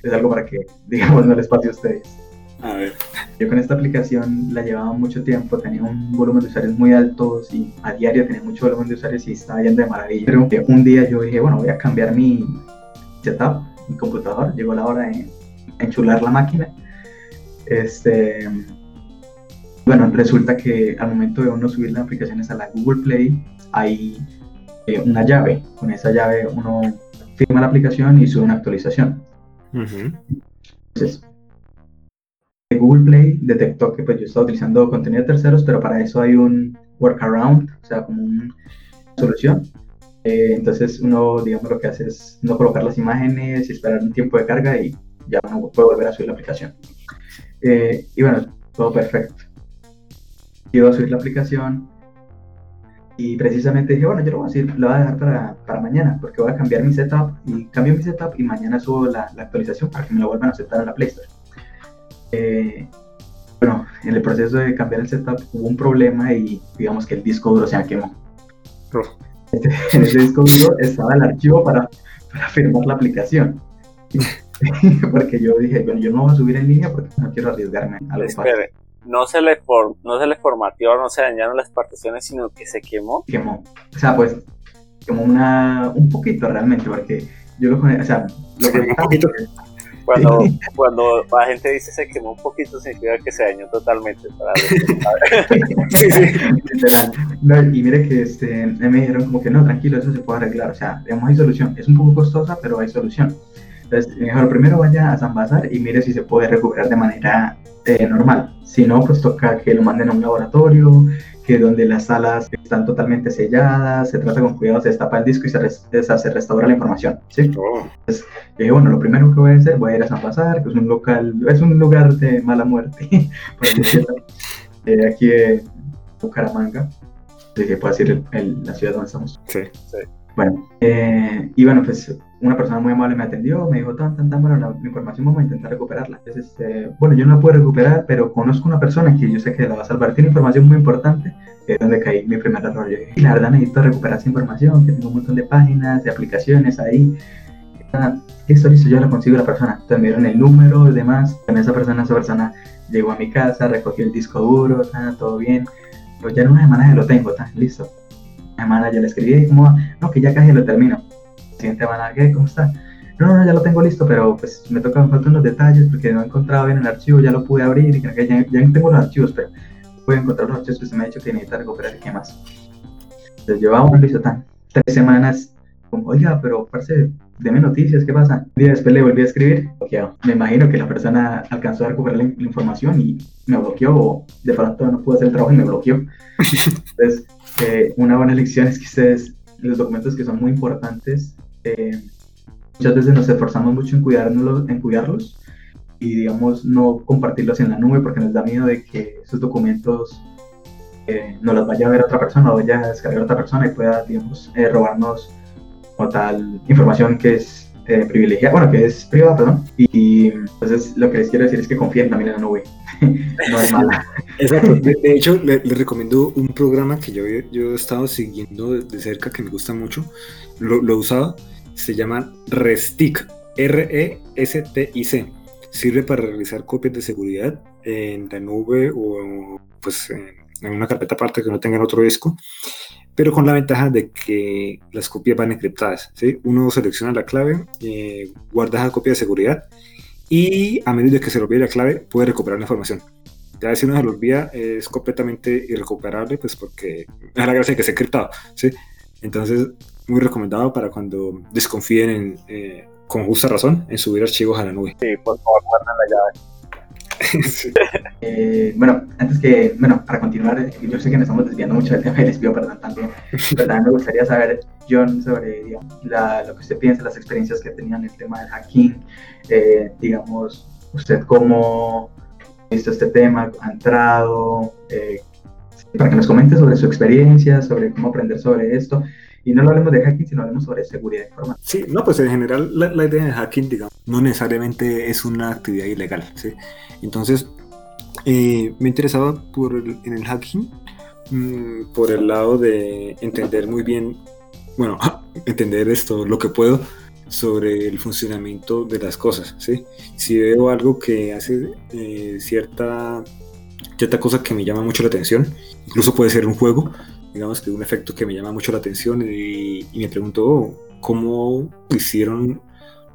es algo para que, *laughs* digamos, no les pase a ustedes. A ver. Yo con esta aplicación la llevaba mucho tiempo, tenía un volumen de usuarios muy altos y a diario tenía mucho volumen de usuarios y estaba yendo de maravilla. Pero un día yo dije, bueno, voy a cambiar mi setup, mi computador. Llegó la hora de enchular la máquina. Este, bueno, resulta que al momento de uno subir las aplicaciones a la Google Play, hay eh, una llave. Con esa llave uno firma la aplicación y sube una actualización. Entonces, Google Play detectó que pues, yo estaba utilizando contenido de terceros, pero para eso hay un workaround, o sea, como una solución. Eh, entonces uno, digamos, lo que hace es no colocar las imágenes y esperar un tiempo de carga y ya uno puede volver a subir la aplicación. Eh, y bueno, todo perfecto. Iba a subir la aplicación y precisamente dije, bueno, yo lo voy a, decir, lo voy a dejar para, para, mañana porque voy a cambiar mi setup y cambio mi setup y mañana subo la, la actualización para que me lo vuelvan a aceptar en la Play Store. Eh, bueno, en el proceso de cambiar el setup hubo un problema y digamos que el disco duro se me quemó. en ese *laughs* disco duro estaba el archivo para, para firmar la aplicación. *laughs* porque yo dije, bueno, yo no voy a subir en línea porque no quiero arriesgarme a Espere, no se le for, no se le formateó, no se dañaron las particiones, sino que se quemó. Quemó. O sea, pues, como una, un poquito realmente, porque yo lo o sea, lo que un poquito. Cuando, cuando la gente dice se quemó un poquito, significa que se dañó totalmente. Para *laughs* sí, sí. No, y mire que este, me dijeron como que no, tranquilo, eso se puede arreglar. O sea, digamos, hay solución. Es un poco costosa, pero hay solución Entonces, mejor primero vaya a San Bazar y mire si se puede recuperar de manera eh, normal. Si no, pues toca que lo manden a un laboratorio, que donde las salas están totalmente selladas, se trata con cuidado, se destapa el disco y se, se restaura la información. ¿sí? Oh. Entonces, dije, bueno, lo primero que voy a hacer, voy a ir a San Bazar, que es un local, es un lugar de mala muerte, *laughs* por así decirlo, *laughs* eh, aquí en Bucaramanga, que puede decir la ciudad donde estamos. Sí. Sí. Bueno, eh, y bueno, pues una persona muy amable me atendió, me dijo, tan, tan, tan, bueno, la, información vamos a intentar recuperarla. Entonces, este, bueno, yo no la puedo recuperar, pero conozco una persona que yo sé que la va a salvar. Tiene información muy importante, es donde caí mi primer error. Yo dije, la verdad necesito recuperar esa información, que tengo un montón de páginas, de aplicaciones ahí. Ah, listo, listo, yo la consigo la persona. Entonces me el número y demás. Con esa persona, esa persona llegó a mi casa, recogió el disco duro, ta, todo bien. Pero ya en una semana ya lo tengo, ta, listo semana yo le escribí como, no, que ya casi lo termino. Siguiente semana, ¿qué? ¿Cómo está? No, no, ya lo tengo listo, pero pues me toca, me faltan unos detalles porque no he encontrado bien el archivo, ya lo pude abrir y que ya, ya tengo los archivos, pero puedo encontrar los archivos que se me ha dicho que necesita recuperar y qué más. Entonces llevamos listo tan tres semanas, como, oiga, pero parce, deme noticias, ¿qué pasa? Día después le volví a escribir, bloqueado. Me imagino que la persona alcanzó a recuperar la, la información y me bloqueó o de pronto no pudo hacer el trabajo y me bloqueó. *laughs* Entonces, eh, una buena lección es que ustedes, los documentos que son muy importantes, eh, muchas veces nos esforzamos mucho en, cuidarnos, en cuidarlos y, digamos, no compartirlos en la nube porque nos da miedo de que esos documentos eh, no los vaya a ver otra persona o vaya a descargar otra persona y pueda, digamos, eh, robarnos o tal información que es eh, privilegiada, bueno, que es privada, perdón. Y entonces lo que les quiero decir es que confíen también en la nube. *laughs* no es mala. Exacto. De, de hecho, les le recomiendo un programa que yo, yo he estado siguiendo de cerca, que me gusta mucho. Lo, lo he usado. Se llama Restic. R-E-S-T-I-C. Sirve para realizar copias de seguridad en la nube o pues en, una carpeta aparte que no tengan otro disco pero con la ventaja de que las copias van encriptadas. ¿sí? Uno selecciona la clave, eh, guarda esa copia de seguridad y a medida que se le olvide la clave puede recuperar la información. Ya si uno se lo olvida es completamente irrecuperable, pues porque es la gracia de que esté encriptado. ¿sí? Entonces, muy recomendado para cuando desconfíen en, eh, con justa razón en subir archivos a la nube. Sí, por favor, guarden la llave. *laughs* Sí. Eh, bueno, antes que, bueno, para continuar, yo sé que nos estamos desviando mucho del tema y les pido perdón también, pero también me gustaría saber, John, sobre digamos, la, lo que usted piensa, las experiencias que tenía en el tema del hacking, eh, digamos, usted cómo ha visto este tema, ha entrado, eh, para que nos comente sobre su experiencia, sobre cómo aprender sobre esto, y no lo hablemos de hacking, sino hablemos sobre seguridad informática. Sí, no, pues en general la, idea de hacking, digamos, no necesariamente es una actividad ilegal, ¿sí? Entonces, eh, me interesaba por en el hacking mmm, por el lado de entender muy bien, bueno, *laughs* entender esto, lo que puedo sobre el funcionamiento de las cosas, ¿sí? Si veo algo que hace eh, cierta, cierta cosa que me llama mucho la atención, incluso puede ser un juego, digamos que un efecto que me llama mucho la atención y, me pregunto oh, cómo hicieron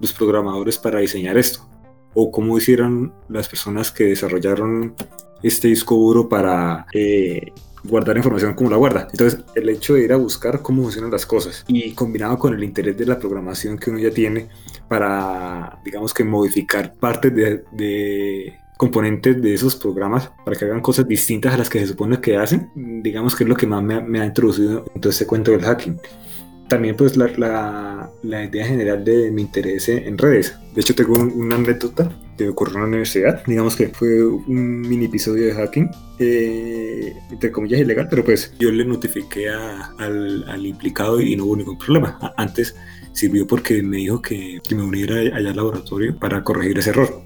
los programadores para diseñar esto o cómo hicieron las personas que desarrollaron este disco duro para eh, guardar información como la guarda. Entonces, el hecho de ir a buscar cómo funcionan las cosas y combinado con el interés de la programación que uno ya tiene para, digamos que modificar partes de componentes de esos programas para que hagan cosas distintas a las que se supone que hacen, digamos que es lo que más me, me ha introducido en todo este cuento del hacking. También pues la, la, la idea general de mi interés en redes. De hecho tengo un, una anécdota que ocurrió en la universidad, digamos que fue un mini episodio de hacking, eh, entre comillas ilegal, pero pues yo le notifiqué a, al, al, implicado y no hubo ningún problema. Antes sirvió porque me dijo que, que me uniera allá al laboratorio para corregir ese error.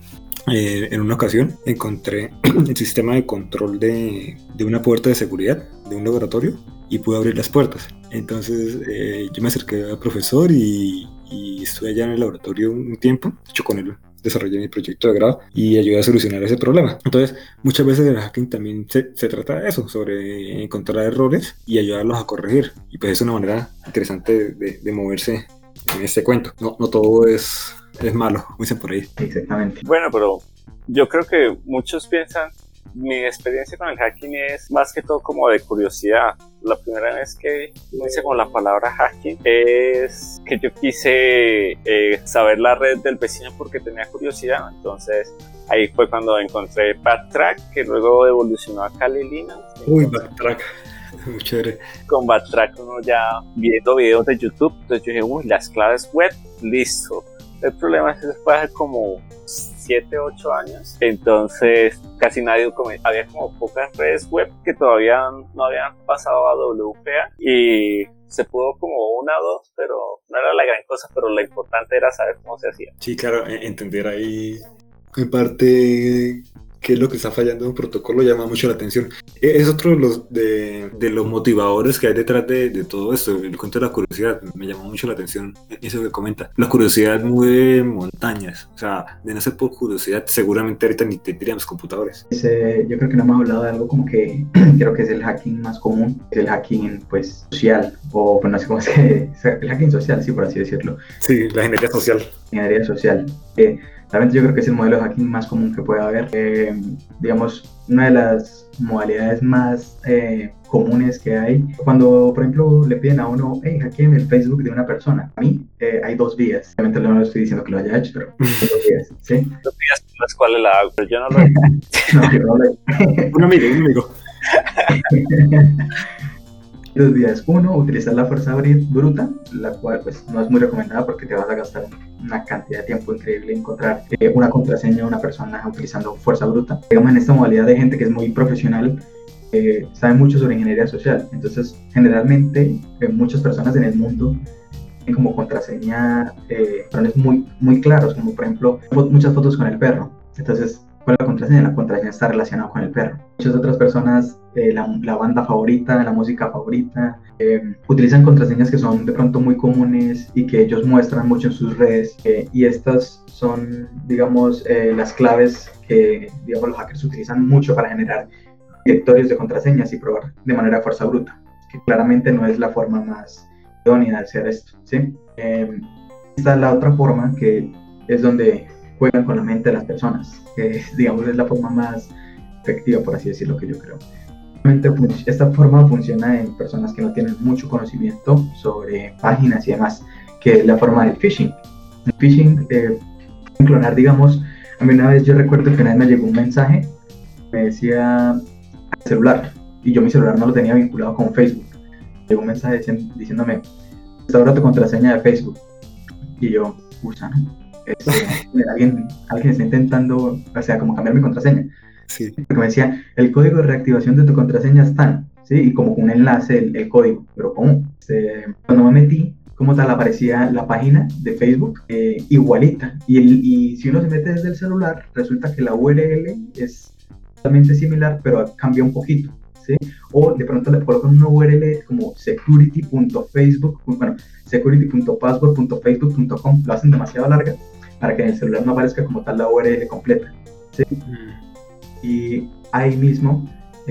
Eh, en una ocasión encontré *clears throat* el sistema de control de, de, una puerta de seguridad de un laboratorio y pude abrir las puertas. Entonces eh, yo me acerqué al profesor y, y, estuve allá en el laboratorio un tiempo, hecho con él desarrollé mi proyecto de grado y ayudé a solucionar ese problema. Entonces muchas veces el hacking también se, trata de eso, sobre encontrar errores y ayudarlos a corregir. Y pues es una manera interesante de moverse en este cuento. No, no todo es es malo, dicen por ahí. Exactamente. Bueno, pero yo creo que muchos piensan mi experiencia con el hacking es más que todo como de curiosidad. La primera vez que hice con la palabra hacking es que yo quise eh, saber la red del vecino porque tenía curiosidad. Entonces ahí fue cuando encontré Backtrack, que luego evolucionó a Kali Linux. Uy, Backtrack. *laughs* Muy chévere. Con Backtrack uno ya viendo videos de YouTube, entonces yo dije, uy, las claves web, listo. El problema es que después de como 7, 8 años, entonces casi nadie, había como pocas redes web que todavía no habían pasado a WPA y se pudo como una o dos, pero no era la gran cosa, pero lo importante era saber cómo se hacía. Sí, claro, e-, entender ahí en parte qué es lo que está fallando en un protocolo llama mucho la atención. E, es otro de los, de, de los motivadores que hay detrás de, de, todo esto. El cuento de la curiosidad me llamó mucho la atención eso que comenta. La curiosidad mueve montañas. O sea, de no ser por curiosidad, seguramente ahorita ni tendríamos computadores. yo creo que no hemos hablado de algo como que *clears throat* creo que es el hacking más común, es el hacking pues social, o pues no sé cómo se *laughs* el hacking social, sí, por así decirlo. Sí, la ingeniería social. Ingeniería social. Eh, Realmente yo creo que es el modelo de hacking más común que puede haber. Eh, digamos, una de las modalidades más eh, comunes que hay, cuando por ejemplo le piden a uno, hey, hackeen el Facebook de una persona. A mí eh, hay dos vías. Obviamente no le estoy diciendo que lo haya hecho, pero hay dos vías. ¿sí? *laughs* Dos vías por las cuales la hago, pero yo no lo he *laughs* No, yo no lo he *laughs* Un amigo, un amigo. Dos vías. Uno, utilizar la fuerza bruta, la cual pues no es muy recomendada porque te vas a gastar una cantidad de tiempo increíble encontrar eh, una contraseña a una persona utilizando fuerza bruta. Digamos en esta modalidad de gente que es muy profesional, eh, sabe mucho sobre ingeniería social. Entonces, generalmente eh, muchas personas en el mundo tienen como contraseña eh, patrones muy, muy claros, como por ejemplo muchas fotos con el perro. Entonces, ¿Cuál es la contraseña? La contraseña está relacionada con el perro. Muchas otras personas, eh, la, la, banda favorita, la música favorita, eh, utilizan contraseñas que son de pronto muy comunes y que ellos muestran mucho en sus redes. Eh, y estas son, digamos, las claves que, digamos, los hackers utilizan mucho para generar directorios de contraseñas y probar de manera fuerza bruta, que claramente no es la forma más idónea de hacer esto. ¿sí? esta es la otra forma que es donde juegan con la mente de las personas, que digamos es la forma más efectiva, por así decirlo, que yo creo. Esta forma funciona en personas que no tienen mucho conocimiento sobre páginas y demás, que es la forma del phishing. El phishing, eh, clonar, digamos, a mí una vez yo recuerdo que una vez me llegó un mensaje, me decía celular, y yo mi celular no lo tenía vinculado con Facebook. Llegó un mensaje diciéndome, ahora tu contraseña de Facebook. Y yo, usa, ¿no? Alguien, alguien está intentando, o sea, como cambiar mi contraseña. Sí. Porque me decía, el código de reactivación de tu contraseña es tan, ¿sí? Y como un enlace, el, el código. Pero ¿cómo? Este, cuando me metí, como tal, aparecía la página de Facebook eh, igualita. Y, el, y si uno se mete desde el celular, resulta que la URL es totalmente similar, pero cambia un poquito. ¿sí? O de pronto le colocan una URL como security.facebook, bueno, security.password.facebook.com, lo hacen demasiado larga para que en el celular no aparezca como tal la URL completa. ¿sí? Y ahí mismo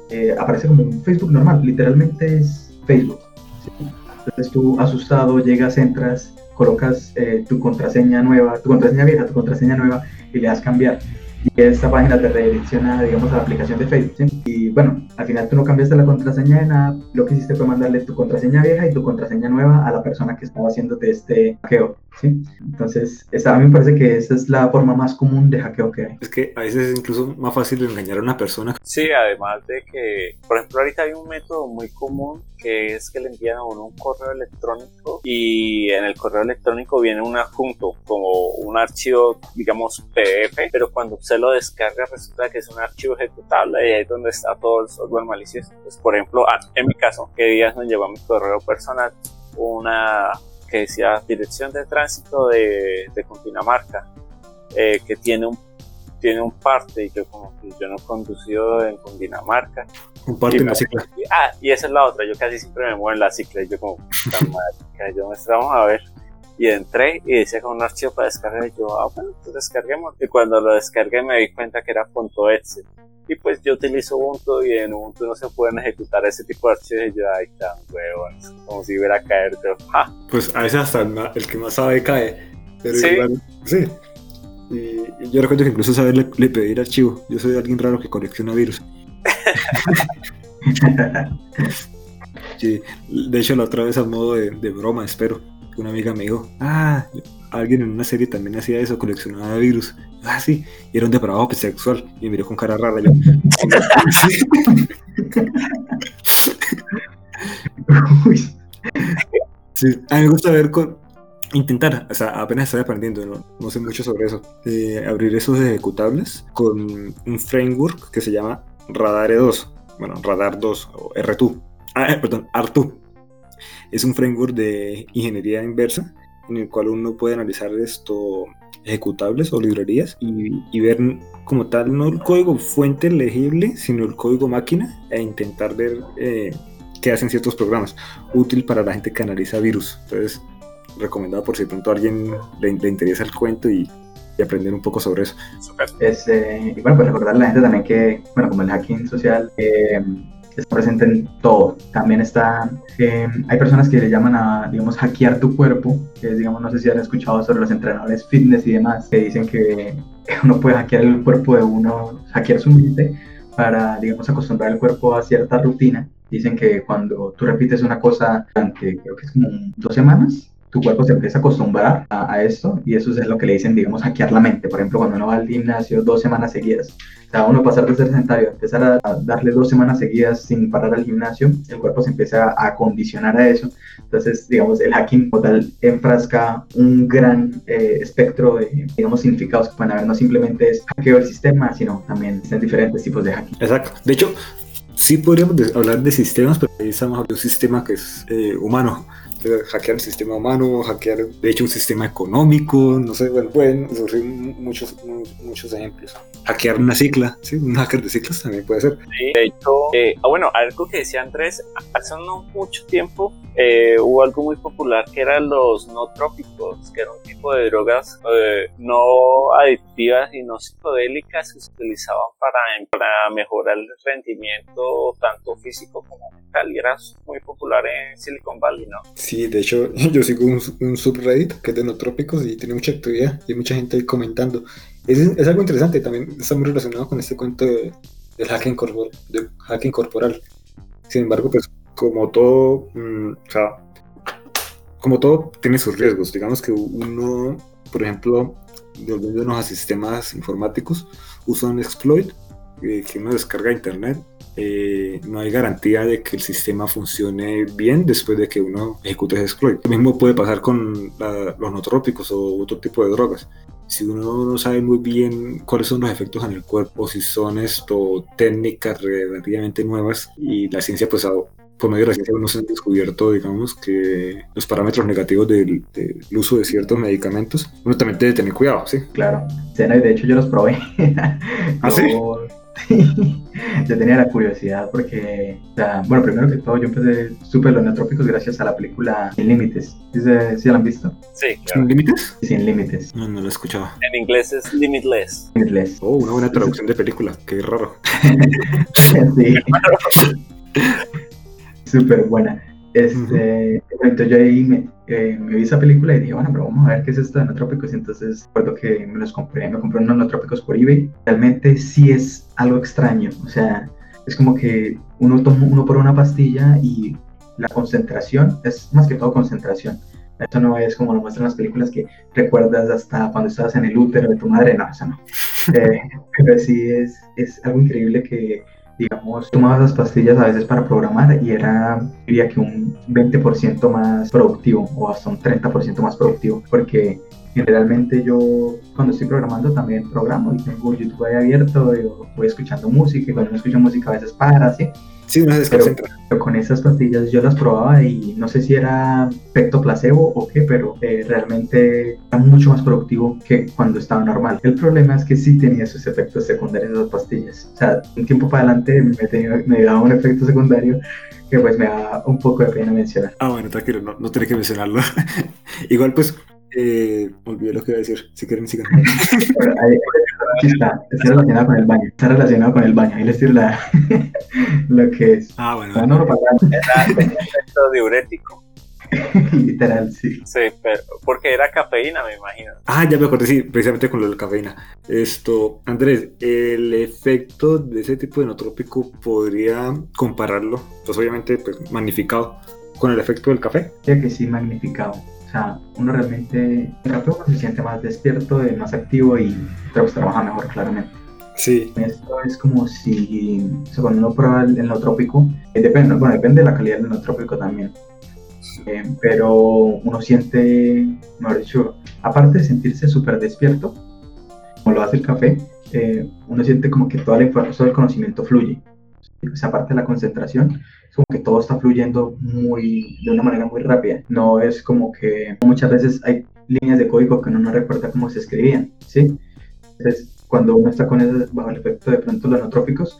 eh, aparece como un Facebook normal, literalmente es Facebook. Entonces tú asustado llegas, entras, colocas eh, tu contraseña nueva, tu contraseña vieja, tu contraseña nueva y le das cambiar y esta página te redirecciona, digamos, a la aplicación de Facebook. Y bueno, al final tú no cambiaste la contraseña de nada, lo que hiciste fue mandarle tu contraseña vieja y tu contraseña nueva a la persona que estaba haciéndote este hackeo, ¿sí? Entonces, esa, a mí me parece que esa es la forma más común de hackeo que hay. Es que a veces es incluso más fácil engañar a una persona. Sí, además de que, por ejemplo, ahorita hay un método muy común que es que le envían a uno un correo electrónico y en el correo electrónico viene un adjunto como un archivo, digamos, PDF, pero cuando se lo descarga resulta que es un archivo ejecutable y ahí es donde está todo el software malicioso. Pues, por ejemplo, en mi caso, que días nos llevó a mi correo personal una que decía dirección de tránsito de, de Cundinamarca, eh, que tiene un tiene un parte y yo como que yo no he conducido en Cundinamarca. Un parte en la cicla. ah, y esa es la otra, yo casi siempre me muevo en la cicla y yo como, *laughs* madre, yo me vamos a ver y entré y decía con un archivo para descargar y yo, ah, bueno, pues descarguemos. Y cuando lo descargué me di cuenta que era .exe. Y pues yo utilizo Ubuntu y en Ubuntu no se pueden ejecutar ese tipo de archivos y yo, ay, tan huevón, como si iba a caer. Yo, Pues a veces hasta el, que más sabe cae. Pero sí. sí. Y yo recuerdo que incluso saber le, el archivo. Yo soy alguien raro que colecciona virus. *laughs* Sí, de hecho la otra vez a modo de, de broma, espero, una amiga me dijo, ah, alguien en una serie también hacía eso, coleccionaba virus. Ah, sí, y era un depravado sexual. Y me miró con cara rara. Yo, sí, a mí me gusta ver con, intentar, o sea, apenas estoy aprendiendo, no, no sé mucho sobre eso, eh, abrir esos ejecutables con un framework que se llama Radar 2, bueno, Radar 2 o R2, ah, perdón, R2. Es un framework de ingeniería inversa en el cual uno puede analizar esto ejecutables o librerías y, ver como tal no el código fuente legible, sino el código máquina e intentar ver eh, qué hacen ciertos programas. Útil para la gente que analiza virus. Entonces, recomendado por si pronto a alguien le, interesa el cuento y, y, aprender un poco sobre eso. Es, eh, y bueno, pues recordarle a la gente también que, bueno, como el hacking social, eh, está presente en todo. También está, eh, hay personas que le llaman a, digamos, hackear tu cuerpo, que es, digamos, no sé si han escuchado sobre los entrenadores fitness y demás, que dicen que *laughs* uno puede hackear el cuerpo de uno, hackear su mente para, digamos, acostumbrar el cuerpo a cierta rutina. Dicen que cuando tú repites una cosa durante, creo que es como dos semanas, tu cuerpo se empieza a acostumbrar a, a, esto y eso es lo que le dicen, digamos, hackear la mente. Por ejemplo, cuando uno va al gimnasio dos semanas seguidas, o sea, uno pasar de ser sedentario a empezar a, a, darle dos semanas seguidas sin parar al gimnasio, el cuerpo se empieza a acondicionar a eso. Entonces, digamos, el hacking total enfrasca un gran eh, espectro de, digamos, significados que pueden haber. No simplemente es hackeo el sistema, sino también en diferentes tipos de hacking. Exacto. De hecho, sí podríamos hablar de sistemas, pero ahí estamos hablando de un sistema que es eh, humano hackear el sistema humano, hackear de hecho un sistema económico, no sé, bueno, pueden surgir muchos, muchos ejemplos. Hackear una cicla, ¿sí? un hacker de ciclas también puede ser. Sí, de hecho, eh, ah, bueno, algo que decía Andrés, hace no mucho tiempo eh, hubo algo muy popular que eran los no trópicos, que era un tipo de drogas eh, no adictivas y no psicodélicas que se utilizaban para, para mejorar el rendimiento tanto físico como mental y era muy popular en Silicon Valley, ¿no? Sí, de hecho, *laughs* yo sigo un, subreddit que es de no trópicos y tiene mucha actividad y mucha gente ahí comentando. Es, es algo interesante, también está muy relacionado con este cuento de, del hacking, corporal. Sin embargo, pues como todo, mmm, o sea, como todo tiene sus riesgos. Digamos que uno, por ejemplo, volviéndonos a sistemas informáticos, usa un exploit eh, que uno descarga internet. Eh, no hay garantía de que el sistema funcione bien después de que uno ejecute ese exploit. Lo mismo puede pasar con la, los nootrópicos o otro tipo de drogas. Si uno no sabe muy bien cuáles son los efectos en el cuerpo, si son esto técnicas relativamente nuevas y la ciencia pues por medio de la ciencia no se han descubierto, digamos, que los parámetros negativos del, del, uso de ciertos medicamentos, uno también debe tener cuidado, ¿sí? Claro, de hecho yo los probé. *laughs* ¿Ah, sí? *laughs* yo tenía la curiosidad porque, o sea, bueno, primero que todo yo empecé súper los neotrópicos gracias a la película Sin Límites. ¿Sí, ¿Sí la han visto? Sí, claro. ¿Sin Límites? Sin Límites. No, no lo he escuchado. En inglés es Limitless. Limitless. Oh, una buena traducción de película, qué raro. *laughs* sí. *laughs* súper buena. Este, uh -huh. entonces yo ahí me, eh, me, vi esa película y dije, bueno, pero vamos a ver qué es esto de nootrópicos. Y entonces recuerdo que me los compré, me compré unos nootrópicos por eBay. Realmente sí es algo extraño, o sea, es como que uno toma uno por una pastilla y la concentración es más que todo concentración. Esto no es como lo muestran las películas que recuerdas hasta cuando estabas en el útero de tu madre, no, eso no. *laughs* eh, pero sí es, es algo increíble que digamos, tomaba esas pastillas a veces para programar y era, diría que un 20% más productivo o hasta un 30% más productivo, porque generalmente yo cuando estoy programando también programo y tengo YouTube ahí abierto, y voy escuchando música y cuando no escucho música a veces para, ¿sí? Sí, no. Pero, pero, con esas pastillas yo las probaba y no sé si era efecto placebo o qué, pero eh, realmente era mucho más productivo que cuando estaba normal. El problema es que sí tenía sus efectos secundarios esas pastillas. O sea, un tiempo para adelante me, tenía, me daba un efecto secundario que pues me da un poco de pena mencionar. Ah, bueno, tranquilo, no, no tenés que mencionarlo. *laughs* Igual pues eh, olvidé lo que iba a decir. Si quieren, sigan. *laughs* ahí, está. Está relacionado con el baño. Está relacionado con el baño. Ahí les tiro la, *laughs* lo que es. Ah, bueno. Era efecto diurético. *laughs* Literal, sí. Sí, pero porque era cafeína, me imagino. Ah, ya me acordé, sí, precisamente con lo de la cafeína. Esto, Andrés, el efecto de ese tipo de nootrópico podría compararlo, pues obviamente pues, magnificado, con el efecto del café. Ya que sí, magnificado. O sea, uno realmente, uno se siente más despierto, más activo y que trabaja mejor, claramente. Sí. Esto es como si, o sea, cuando uno prueba el, nootrópico, eh, depende, bueno, depende de la calidad del nootrópico también. Eh, pero uno siente, mejor dicho, aparte de sentirse súper despierto, como lo hace el café, eh, uno siente como que toda la información, todo el conocimiento fluye. O sea, aparte de la concentración, es como que todo está fluyendo muy, de una manera muy rápida. No es como que muchas veces hay líneas de código que uno no recuerda cómo se escribían, ¿sí? Entonces, cuando uno está con eso, bajo el efecto de pronto los nootrópicos,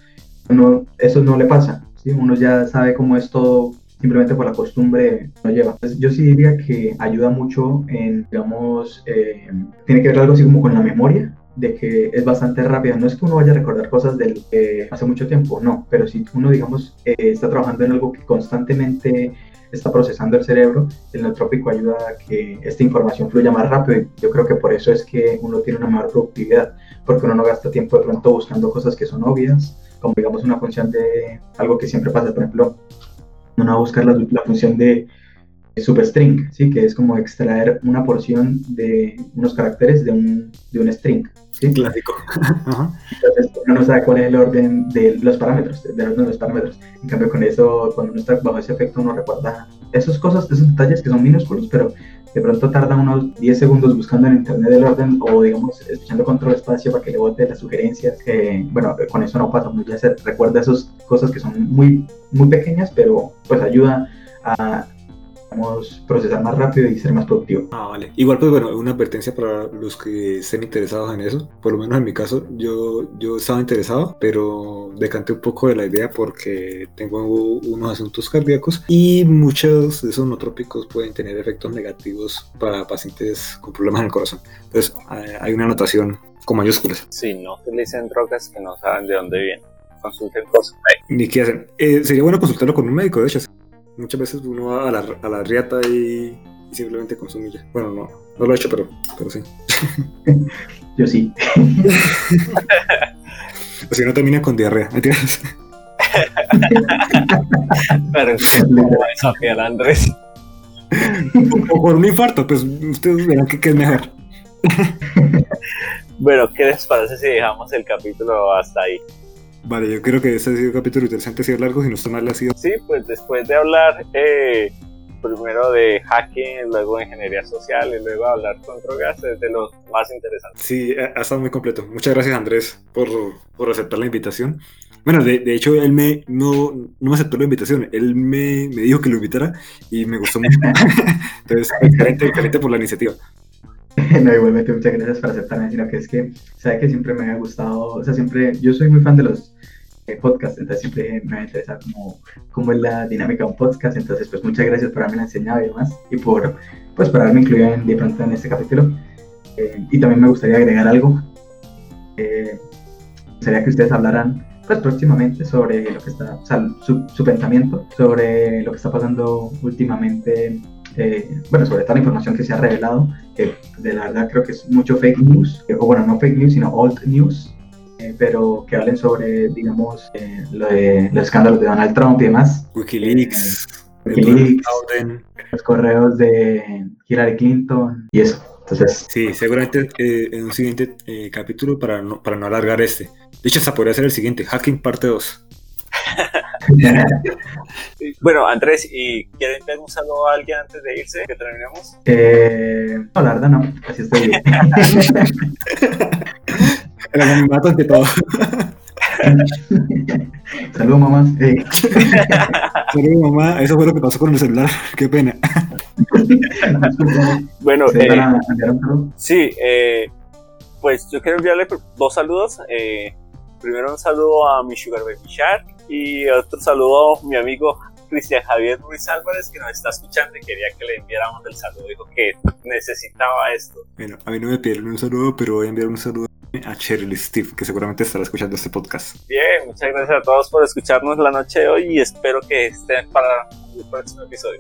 uno, eso no le pasa, ¿sí? Uno ya sabe cómo es todo simplemente por la costumbre no lleva. Entonces, yo sí diría que ayuda mucho en, digamos, eh, tiene que ver algo así como con la memoria, de que es bastante rápida. No es que uno vaya a recordar cosas del eh, hace mucho tiempo, no, pero si uno, digamos, eh, está trabajando en algo que constantemente está procesando el cerebro, el nootrópico ayuda a que esta información fluya más rápido. Yo creo que por eso es que uno tiene una mayor productividad, porque uno no gasta tiempo de pronto buscando cosas que son obvias, como digamos una función de algo que siempre pasa, por ejemplo, uno va a buscar la, la función de substring, ¿sí? que es como extraer una porción de unos caracteres de un, de un string. ¿Sí? Clásico. Ajá. Entonces uno no sabe cuál es el orden de los parámetros, del orden de los parámetros. En cambio con eso, cuando uno está bajo ese efecto, uno recuerda esas cosas, esos detalles que son minúsculos, pero de pronto tarda unos 10 segundos buscando en internet el orden o digamos escuchando control espacio para que le bote las sugerencias. Eh, bueno, con eso no pasa, uno ya se recuerda esas cosas que son muy, muy pequeñas, pero pues ayuda a digamos, procesar más rápido y ser más productivo. Ah, vale. Igual, pues bueno, una advertencia para los que estén interesados en eso. Por lo menos en mi caso, yo, yo estaba interesado, pero decanté un poco de la idea porque tengo unos asuntos cardíacos y muchos de esos nootrópicos pueden tener efectos negativos para pacientes con problemas en el corazón. Entonces, hay una anotación con mayúsculas. Sí, no utilicen drogas que no saben de dónde vienen. Consulten con su médico. Ni qué hacen. Eh, sería bueno consultarlo con un médico, de hecho. Muchas veces uno va a la, a la riata y, y simplemente consume ya. Bueno, no, no lo he hecho, pero, pero sí. *laughs* Yo sí. o si no termina con diarrea. ¿Entiendes? Pero es como desafiar a Andrés. O por un infarto, pues ustedes verán que, que es mejor. Bueno, ¿qué les parece si dejamos el capítulo hasta ahí? Vale, yo creo que este ha sido un capítulo interesante, ha sido largo, si no está mal ha sido... Sí, pues después de hablar eh, primero de hacking, luego de ingeniería social y luego hablar con drogas es de los más interesantes. Sí, ha, ha estado muy completo. Muchas gracias Andrés por, por aceptar la invitación. Bueno, de, de, hecho él me, no, no me aceptó la invitación, él me, me dijo que lo invitara y me gustó mucho. *laughs* Entonces, excelente, excelente por la iniciativa. *laughs* No, igualmente muchas gracias por aceptarme, sino que es que, sabe que siempre me ha gustado, o sea, siempre, yo soy muy fan de los eh, podcasts, entonces siempre me ha interesado cómo, cómo es la dinámica de un podcast, entonces pues muchas gracias por haberme enseñado y demás, y por, pues por haberme incluido en, de pronto en este capítulo. Eh, y también me gustaría agregar algo, eh, que ustedes hablaran pues próximamente sobre lo que está, o sea, su, su pensamiento sobre lo que está pasando últimamente eh, bueno, sobre toda la información que se ha revelado, que de la verdad creo que es mucho fake news, o bueno, no fake news, sino old news, eh, pero que hablen sobre, digamos, eh, lo de, los escándalos de Donald Trump y demás. Wikileaks. Wikileaks, los correos de Hillary Clinton y eso. Entonces, sí, seguramente en un siguiente capítulo para no, para no alargar este. De hecho, hasta podría ser el siguiente, Hacking parte 2. *laughs* bueno, Andrés, ¿y quieren dar un saludo a alguien antes de irse? Que terminemos. Eh, no, la verdad no, así estoy bien. *laughs* El anonimato ante todo. *laughs* Saludos, mamá. *laughs* Hey. Saludos, mamá. Eso fue lo que pasó con el celular. *laughs* Qué pena. bueno, eh, sí, eh, pues yo quiero enviarle dos saludos. Eh, primero un saludo a mi Sugar Baby Shark y otro saludo a mi amigo Cristian Javier Ruiz Álvarez que nos está escuchando y quería que le enviáramos el saludo. Dijo que necesitaba esto. Bueno, a mí no me pidieron un saludo, pero voy a enviar un saludo a Cheryl Steve, que seguramente estará escuchando este podcast. Bien, muchas gracias a todos por escucharnos la noche de hoy y espero que estén para el próximo episodio.